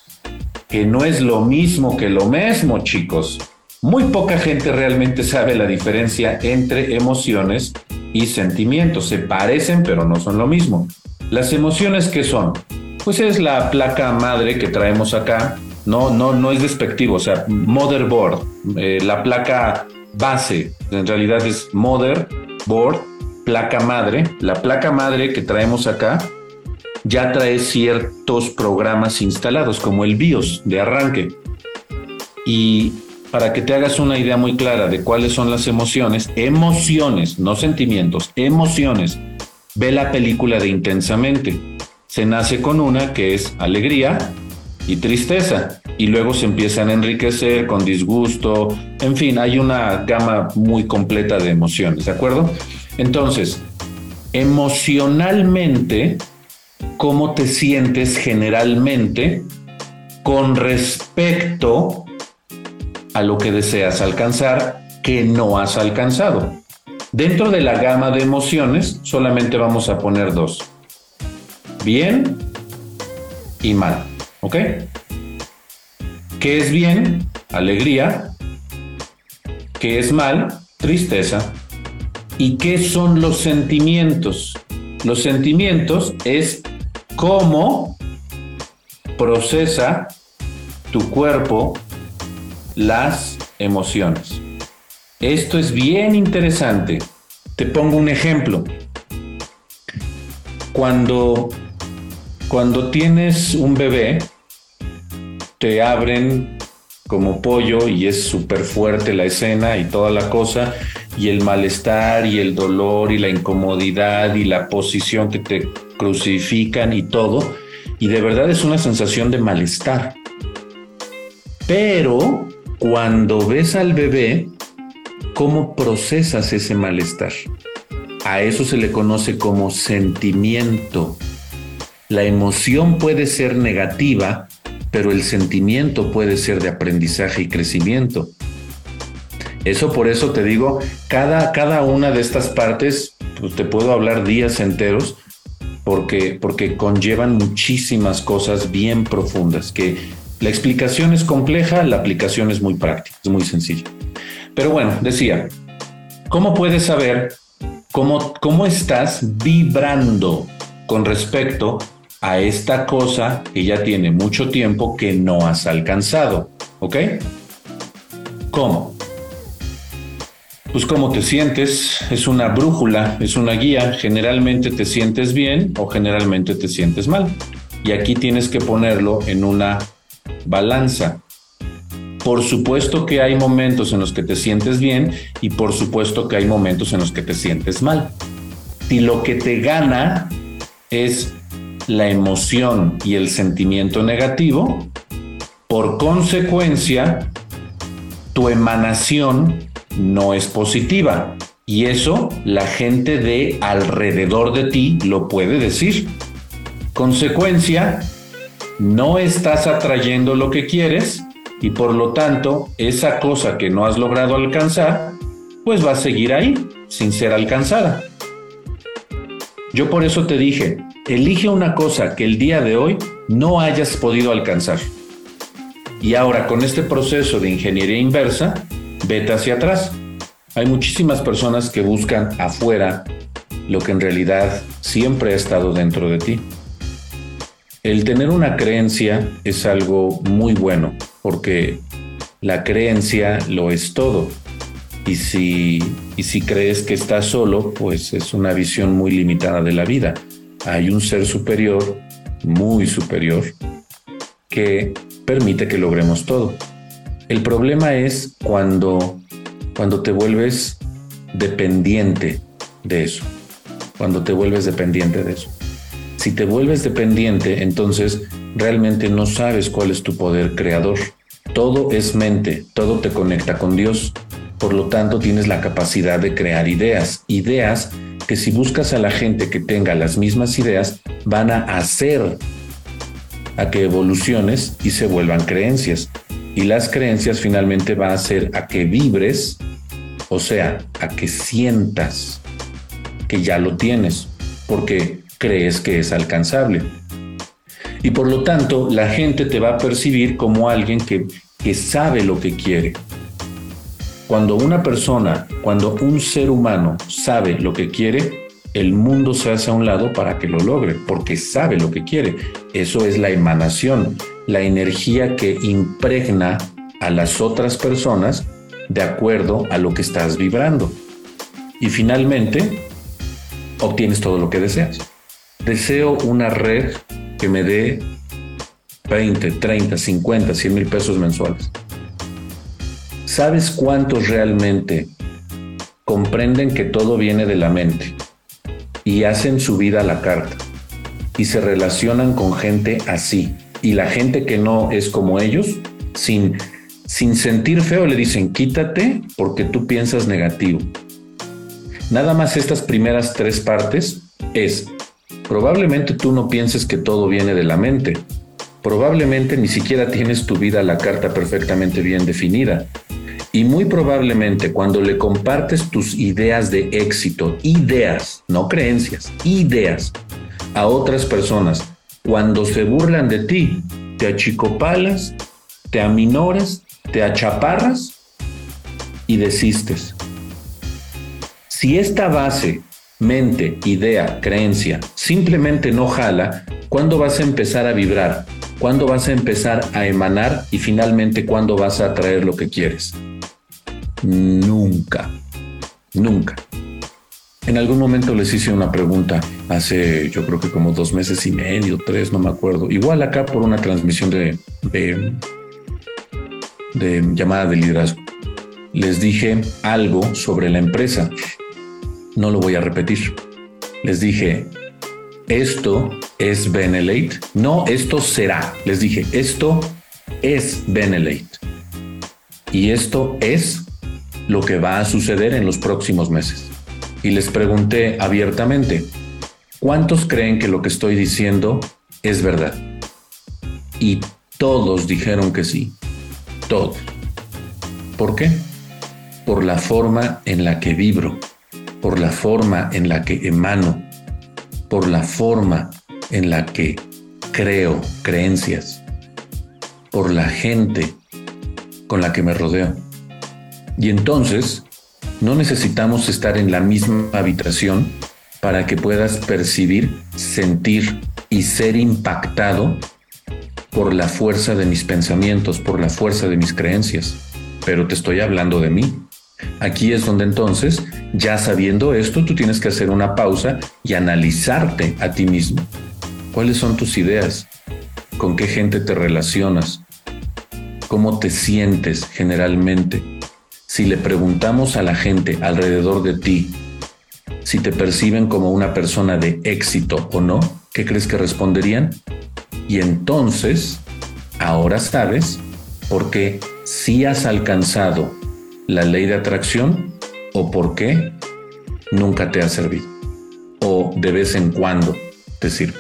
Que no es lo mismo que lo mismo, chicos. Muy poca gente realmente sabe la diferencia entre emociones y sentimientos. Se parecen, pero no son lo mismo. Las emociones, ¿qué son? Pues es la placa madre que traemos acá, no, no, no es despectivo, o sea, motherboard, eh, la placa base, en realidad es motherboard, placa madre. La placa madre que traemos acá ya trae ciertos programas instalados, como el BIOS de arranque. Y para que te hagas una idea muy clara de cuáles son las emociones, emociones, no sentimientos, emociones. Ve la película de Intensamente. Se nace con una que es alegría, y tristeza. Y luego se empiezan a enriquecer con disgusto. En fin, hay una gama muy completa de emociones, ¿de acuerdo? Entonces, emocionalmente, ¿cómo te sientes generalmente con respecto a lo que deseas alcanzar que no has alcanzado? Dentro de la gama de emociones, solamente vamos a poner dos. Bien y mal. ¿Ok? ¿Qué es bien? Alegría. ¿Qué es mal? Tristeza. ¿Y qué son los sentimientos? Los sentimientos es cómo procesa tu cuerpo las emociones. Esto es bien interesante. Te pongo un ejemplo. Cuando cuando tienes un bebé, te abren como pollo y es súper fuerte la escena y toda la cosa, y el malestar y el dolor y la incomodidad y la posición que te crucifican y todo, y de verdad es una sensación de malestar. Pero cuando ves al bebé, ¿cómo procesas ese malestar? A eso se le conoce como sentimiento. La emoción puede ser negativa, pero el sentimiento puede ser de aprendizaje y crecimiento. Eso por eso te digo, cada, cada una de estas partes, pues te puedo hablar días enteros, porque, porque conllevan muchísimas cosas bien profundas, que la explicación es compleja, la aplicación es muy práctica, es muy sencilla. Pero bueno, decía, ¿cómo puedes saber cómo, cómo estás vibrando con respecto a esta cosa que ya tiene mucho tiempo que no has alcanzado. ¿Ok? ¿Cómo? Pues cómo te sientes, es una brújula, es una guía. Generalmente te sientes bien o generalmente te sientes mal. Y aquí tienes que ponerlo en una balanza. Por supuesto que hay momentos en los que te sientes bien y por supuesto que hay momentos en los que te sientes mal. Y lo que te gana es la emoción y el sentimiento negativo, por consecuencia, tu emanación no es positiva. Y eso la gente de alrededor de ti lo puede decir. Consecuencia, no estás atrayendo lo que quieres y por lo tanto esa cosa que no has logrado alcanzar, pues va a seguir ahí sin ser alcanzada. Yo por eso te dije, elige una cosa que el día de hoy no hayas podido alcanzar. Y ahora con este proceso de ingeniería inversa, vete hacia atrás. Hay muchísimas personas que buscan afuera lo que en realidad siempre ha estado dentro de ti. El tener una creencia es algo muy bueno porque la creencia lo es todo. Y si, y si crees que estás solo, pues es una visión muy limitada de la vida. Hay un ser superior, muy superior, que permite que logremos todo. El problema es cuando, cuando te vuelves dependiente de eso, cuando te vuelves dependiente de eso. Si te vuelves dependiente, entonces realmente no sabes cuál es tu poder creador. Todo es mente, todo te conecta con Dios. Por lo tanto, tienes la capacidad de crear ideas, ideas que si buscas a la gente que tenga las mismas ideas, van a hacer a que evoluciones y se vuelvan creencias. Y las creencias finalmente van a hacer a que vibres, o sea, a que sientas que ya lo tienes, porque crees que es alcanzable. Y por lo tanto, la gente te va a percibir como alguien que, que sabe lo que quiere. Cuando una persona, cuando un ser humano sabe lo que quiere, el mundo se hace a un lado para que lo logre, porque sabe lo que quiere. Eso es la emanación, la energía que impregna a las otras personas de acuerdo a lo que estás vibrando. Y finalmente, obtienes todo lo que deseas. Deseo una red que me dé 20, 30, 50, 100 mil pesos mensuales. ¿Sabes cuántos realmente comprenden que todo viene de la mente y hacen su vida a la carta y se relacionan con gente así? Y la gente que no es como ellos, sin, sin sentir feo, le dicen, quítate porque tú piensas negativo. Nada más estas primeras tres partes es Probablemente tú no pienses que todo viene de la mente. Probablemente ni siquiera tienes tu vida a la carta perfectamente bien definida. Y muy probablemente cuando le compartes tus ideas de éxito, ideas, no creencias, ideas, a otras personas, cuando se burlan de ti, te achicopalas, te aminoras, te achaparras y desistes. Si esta base mente, idea, creencia, simplemente no jala, ¿cuándo vas a empezar a vibrar? ¿Cuándo vas a empezar a emanar? Y finalmente, ¿cuándo vas a atraer lo que quieres? Nunca, nunca. En algún momento les hice una pregunta, hace yo creo que como dos meses y medio, tres, no me acuerdo. Igual acá por una transmisión de, de, llamada de liderazgo. Les dije algo sobre la empresa no lo voy a repetir. Les dije, esto es Benelate. No, esto será. Les dije, esto es Benelate. Y esto es lo que va a suceder en los próximos meses. Y les pregunté abiertamente, ¿cuántos creen que lo que estoy diciendo es verdad? Y todos dijeron que sí. Todos. ¿Por qué? Por la forma en la que vibro por la forma en la que emano, por la forma en la que creo creencias, por la gente con la que me rodeo. Y entonces, no necesitamos estar en la misma habitación para que puedas percibir, sentir y ser impactado por la fuerza de mis pensamientos, por la fuerza de mis creencias, pero te estoy hablando de mí. Aquí es donde entonces, ya sabiendo esto, tú tienes que hacer una pausa y analizarte a ti mismo. ¿Cuáles son tus ideas? ¿Con qué gente te relacionas? ¿Cómo te sientes generalmente? Si le preguntamos a la gente alrededor de ti si te perciben como una persona de éxito o no, ¿qué crees que responderían? Y entonces, ahora sabes por qué si has alcanzado la ley de atracción o por qué nunca te ha servido o de vez en cuando te sirve.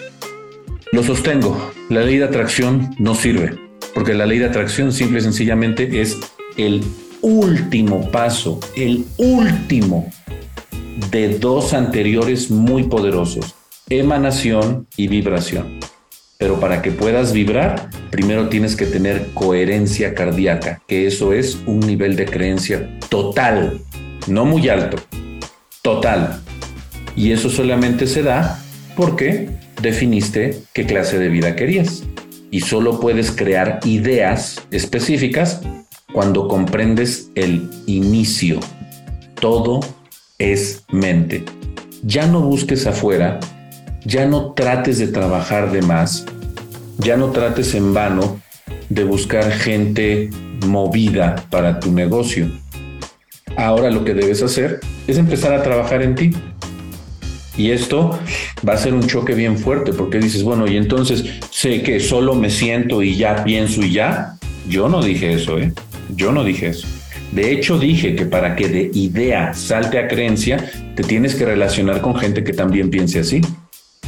Lo sostengo, la ley de atracción no sirve, porque la ley de atracción simple y sencillamente es el último paso, el último de dos anteriores muy poderosos, emanación y vibración. Pero para que puedas vibrar, primero tienes que tener coherencia cardíaca, que eso es un nivel de creencia total, no muy alto, total. Y eso solamente se da porque definiste qué clase de vida querías. Y solo puedes crear ideas específicas cuando comprendes el inicio. Todo es mente. Ya no busques afuera, ya no trates de trabajar de más, ya no trates en vano de buscar gente movida para tu negocio. Ahora lo que debes hacer es empezar a trabajar en ti. Y esto va a ser un choque bien fuerte porque dices, bueno, y entonces sé que solo me siento y ya pienso y ya. Yo no dije eso, ¿eh? Yo no dije eso. De hecho, dije que para que de idea salte a creencia, te tienes que relacionar con gente que también piense así.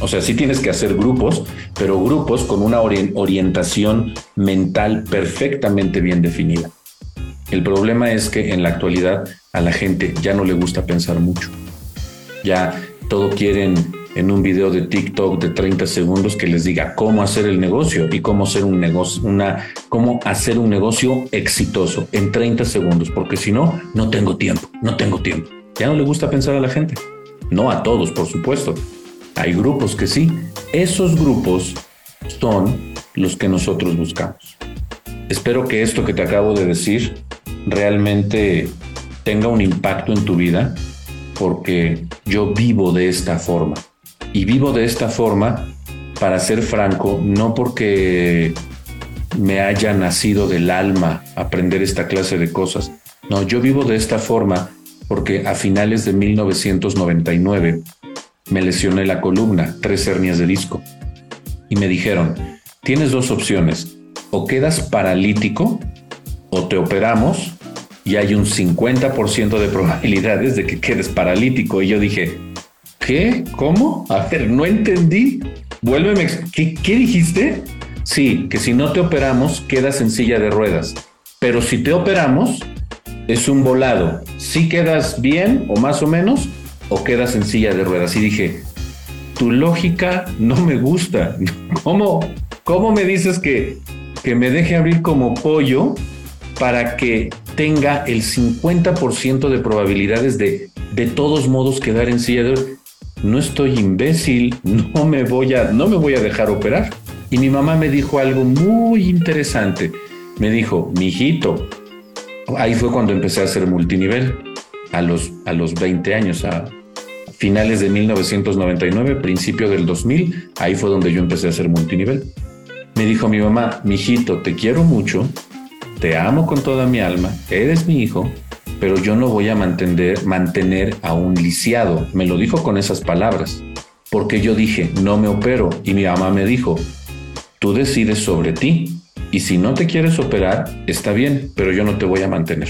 O sea, sí tienes que hacer grupos, pero grupos con una orientación mental perfectamente bien definida. El problema es que en la actualidad a la gente ya no le gusta pensar mucho. Ya todo quieren en un video de TikTok de 30 segundos que les diga cómo hacer el negocio y cómo hacer un negocio, una, cómo hacer un negocio exitoso en 30 segundos, porque si no, no tengo tiempo, no tengo tiempo. Ya no le gusta pensar a la gente. No a todos, por supuesto. Hay grupos que sí. Esos grupos son los que nosotros buscamos. Espero que esto que te acabo de decir realmente tenga un impacto en tu vida porque yo vivo de esta forma. Y vivo de esta forma, para ser franco, no porque me haya nacido del alma aprender esta clase de cosas. No, yo vivo de esta forma porque a finales de 1999 me lesioné la columna, tres hernias de disco. Y me dijeron, tienes dos opciones, o quedas paralítico o te operamos y hay un 50% de probabilidades de que quedes paralítico. Y yo dije, ¿Qué? ¿Cómo? A ver, no entendí. Vuélveme. ¿Qué, ¿Qué dijiste? Sí, que si no te operamos, quedas en silla de ruedas. Pero si te operamos, es un volado. Si quedas bien o más o menos, o quedas en silla de ruedas. Y dije, tu lógica no me gusta. <laughs> ¿Cómo, cómo me dices que, que me deje abrir como pollo para que tenga el 50% de probabilidades de de todos modos quedar en silla de ruedas? No estoy imbécil, no me voy a, no me voy a dejar operar. Y mi mamá me dijo algo muy interesante. Me dijo, mi hijito, ahí fue cuando empecé a hacer multinivel, a los, a los 20 años, a finales de 1999, principio del 2000, ahí fue donde yo empecé a hacer multinivel. Me dijo mi mamá, mi hijito, te quiero mucho, te amo con toda mi alma, eres mi hijo, pero yo no voy a mantener, a un lisiado. Me lo dijo con esas palabras, porque yo dije, no me opero, y mi mamá me dijo, tú decides sobre ti, y si no te quieres operar, está bien, pero yo no te voy a mantener.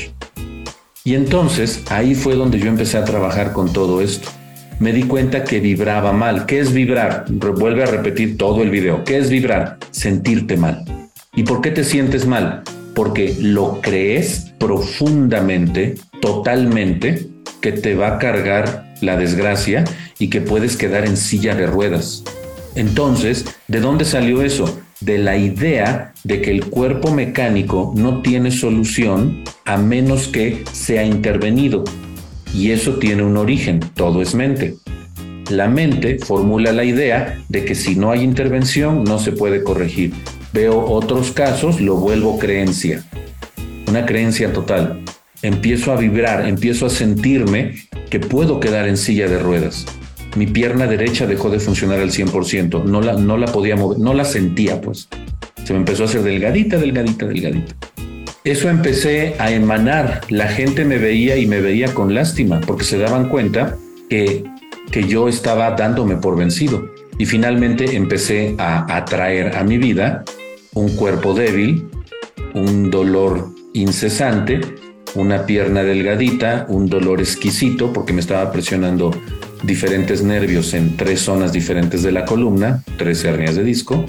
Y entonces ahí fue donde yo empecé a trabajar con todo esto. Me di cuenta que vibraba mal. ¿Qué es vibrar? Vuelve a repetir todo el video. ¿Qué es vibrar? Sentirte mal. ¿Y por qué te sientes mal? Porque lo crees profundamente, totalmente, que te va a cargar la desgracia y que puedes quedar en silla de ruedas. Entonces, ¿de dónde salió eso? De la idea de que el cuerpo mecánico no tiene solución a menos que sea intervenido. Y eso tiene un origen, todo es mente. La mente formula la idea de que si no hay intervención no se puede corregir. Veo otros casos, lo vuelvo creencia. Una creencia total. Empiezo a vibrar, empiezo a sentirme que puedo quedar en silla de ruedas. Mi pierna derecha dejó de funcionar al 100%, no la, no la podía mover, no la sentía pues. Se me empezó a hacer delgadita, delgadita, delgadita. Eso empecé a emanar. La gente me veía y me veía con lástima porque se daban cuenta que, que yo estaba dándome por vencido. Y finalmente empecé a atraer a mi vida un cuerpo débil, un dolor incesante, una pierna delgadita, un dolor exquisito porque me estaba presionando diferentes nervios en tres zonas diferentes de la columna, tres hernias de disco,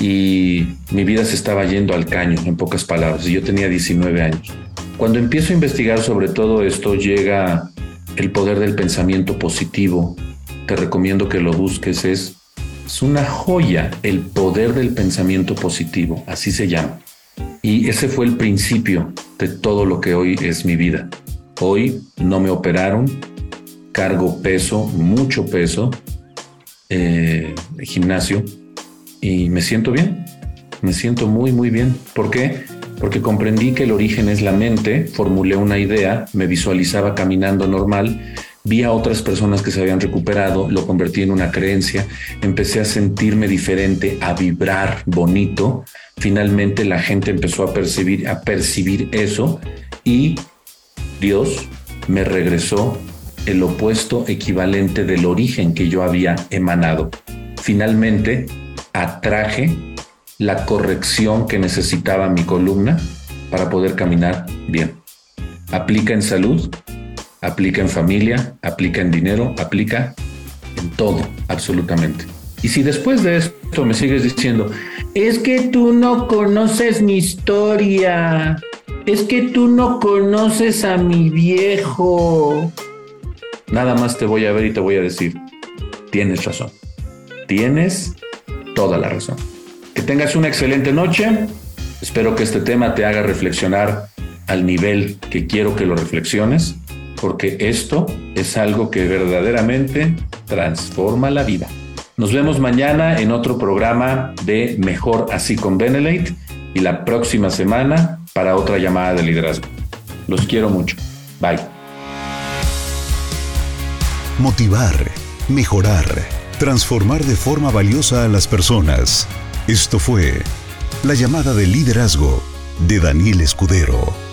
y mi vida se estaba yendo al caño, en pocas palabras, yo tenía 19 años. Cuando empiezo a investigar sobre todo esto, llega el poder del pensamiento positivo. Te recomiendo que lo busques, es es una joya el poder del pensamiento positivo, así se llama. Y ese fue el principio de todo lo que hoy es mi vida. Hoy no me operaron, cargo peso, mucho peso, eh, gimnasio, y me siento bien, me siento muy, muy bien. ¿Por qué? Porque comprendí que el origen es la mente, formulé una idea, me visualizaba caminando normal vi a otras personas que se habían recuperado, lo convertí en una creencia, empecé a sentirme diferente, a vibrar bonito. Finalmente la gente empezó a percibir, a percibir eso y Dios me regresó el opuesto equivalente del origen que yo había emanado. Finalmente atraje la corrección que necesitaba mi columna para poder caminar bien. Aplica en salud, aplica en familia, aplica en dinero, aplica en todo, absolutamente. Y si después de esto me sigues diciendo, es que tú no conoces mi historia, es que tú no conoces a mi viejo, nada más te voy a ver y te voy a decir, tienes razón, tienes toda la razón. Que tengas una excelente noche, espero que este tema te haga reflexionar al nivel que quiero que lo reflexiones porque esto es algo que verdaderamente transforma la vida. Nos vemos mañana en otro programa de Mejor Así con Benelate y la próxima semana para otra llamada de liderazgo. Los quiero mucho. Bye. Motivar, mejorar, transformar de forma valiosa a las personas. Esto fue la llamada de liderazgo de Daniel Escudero.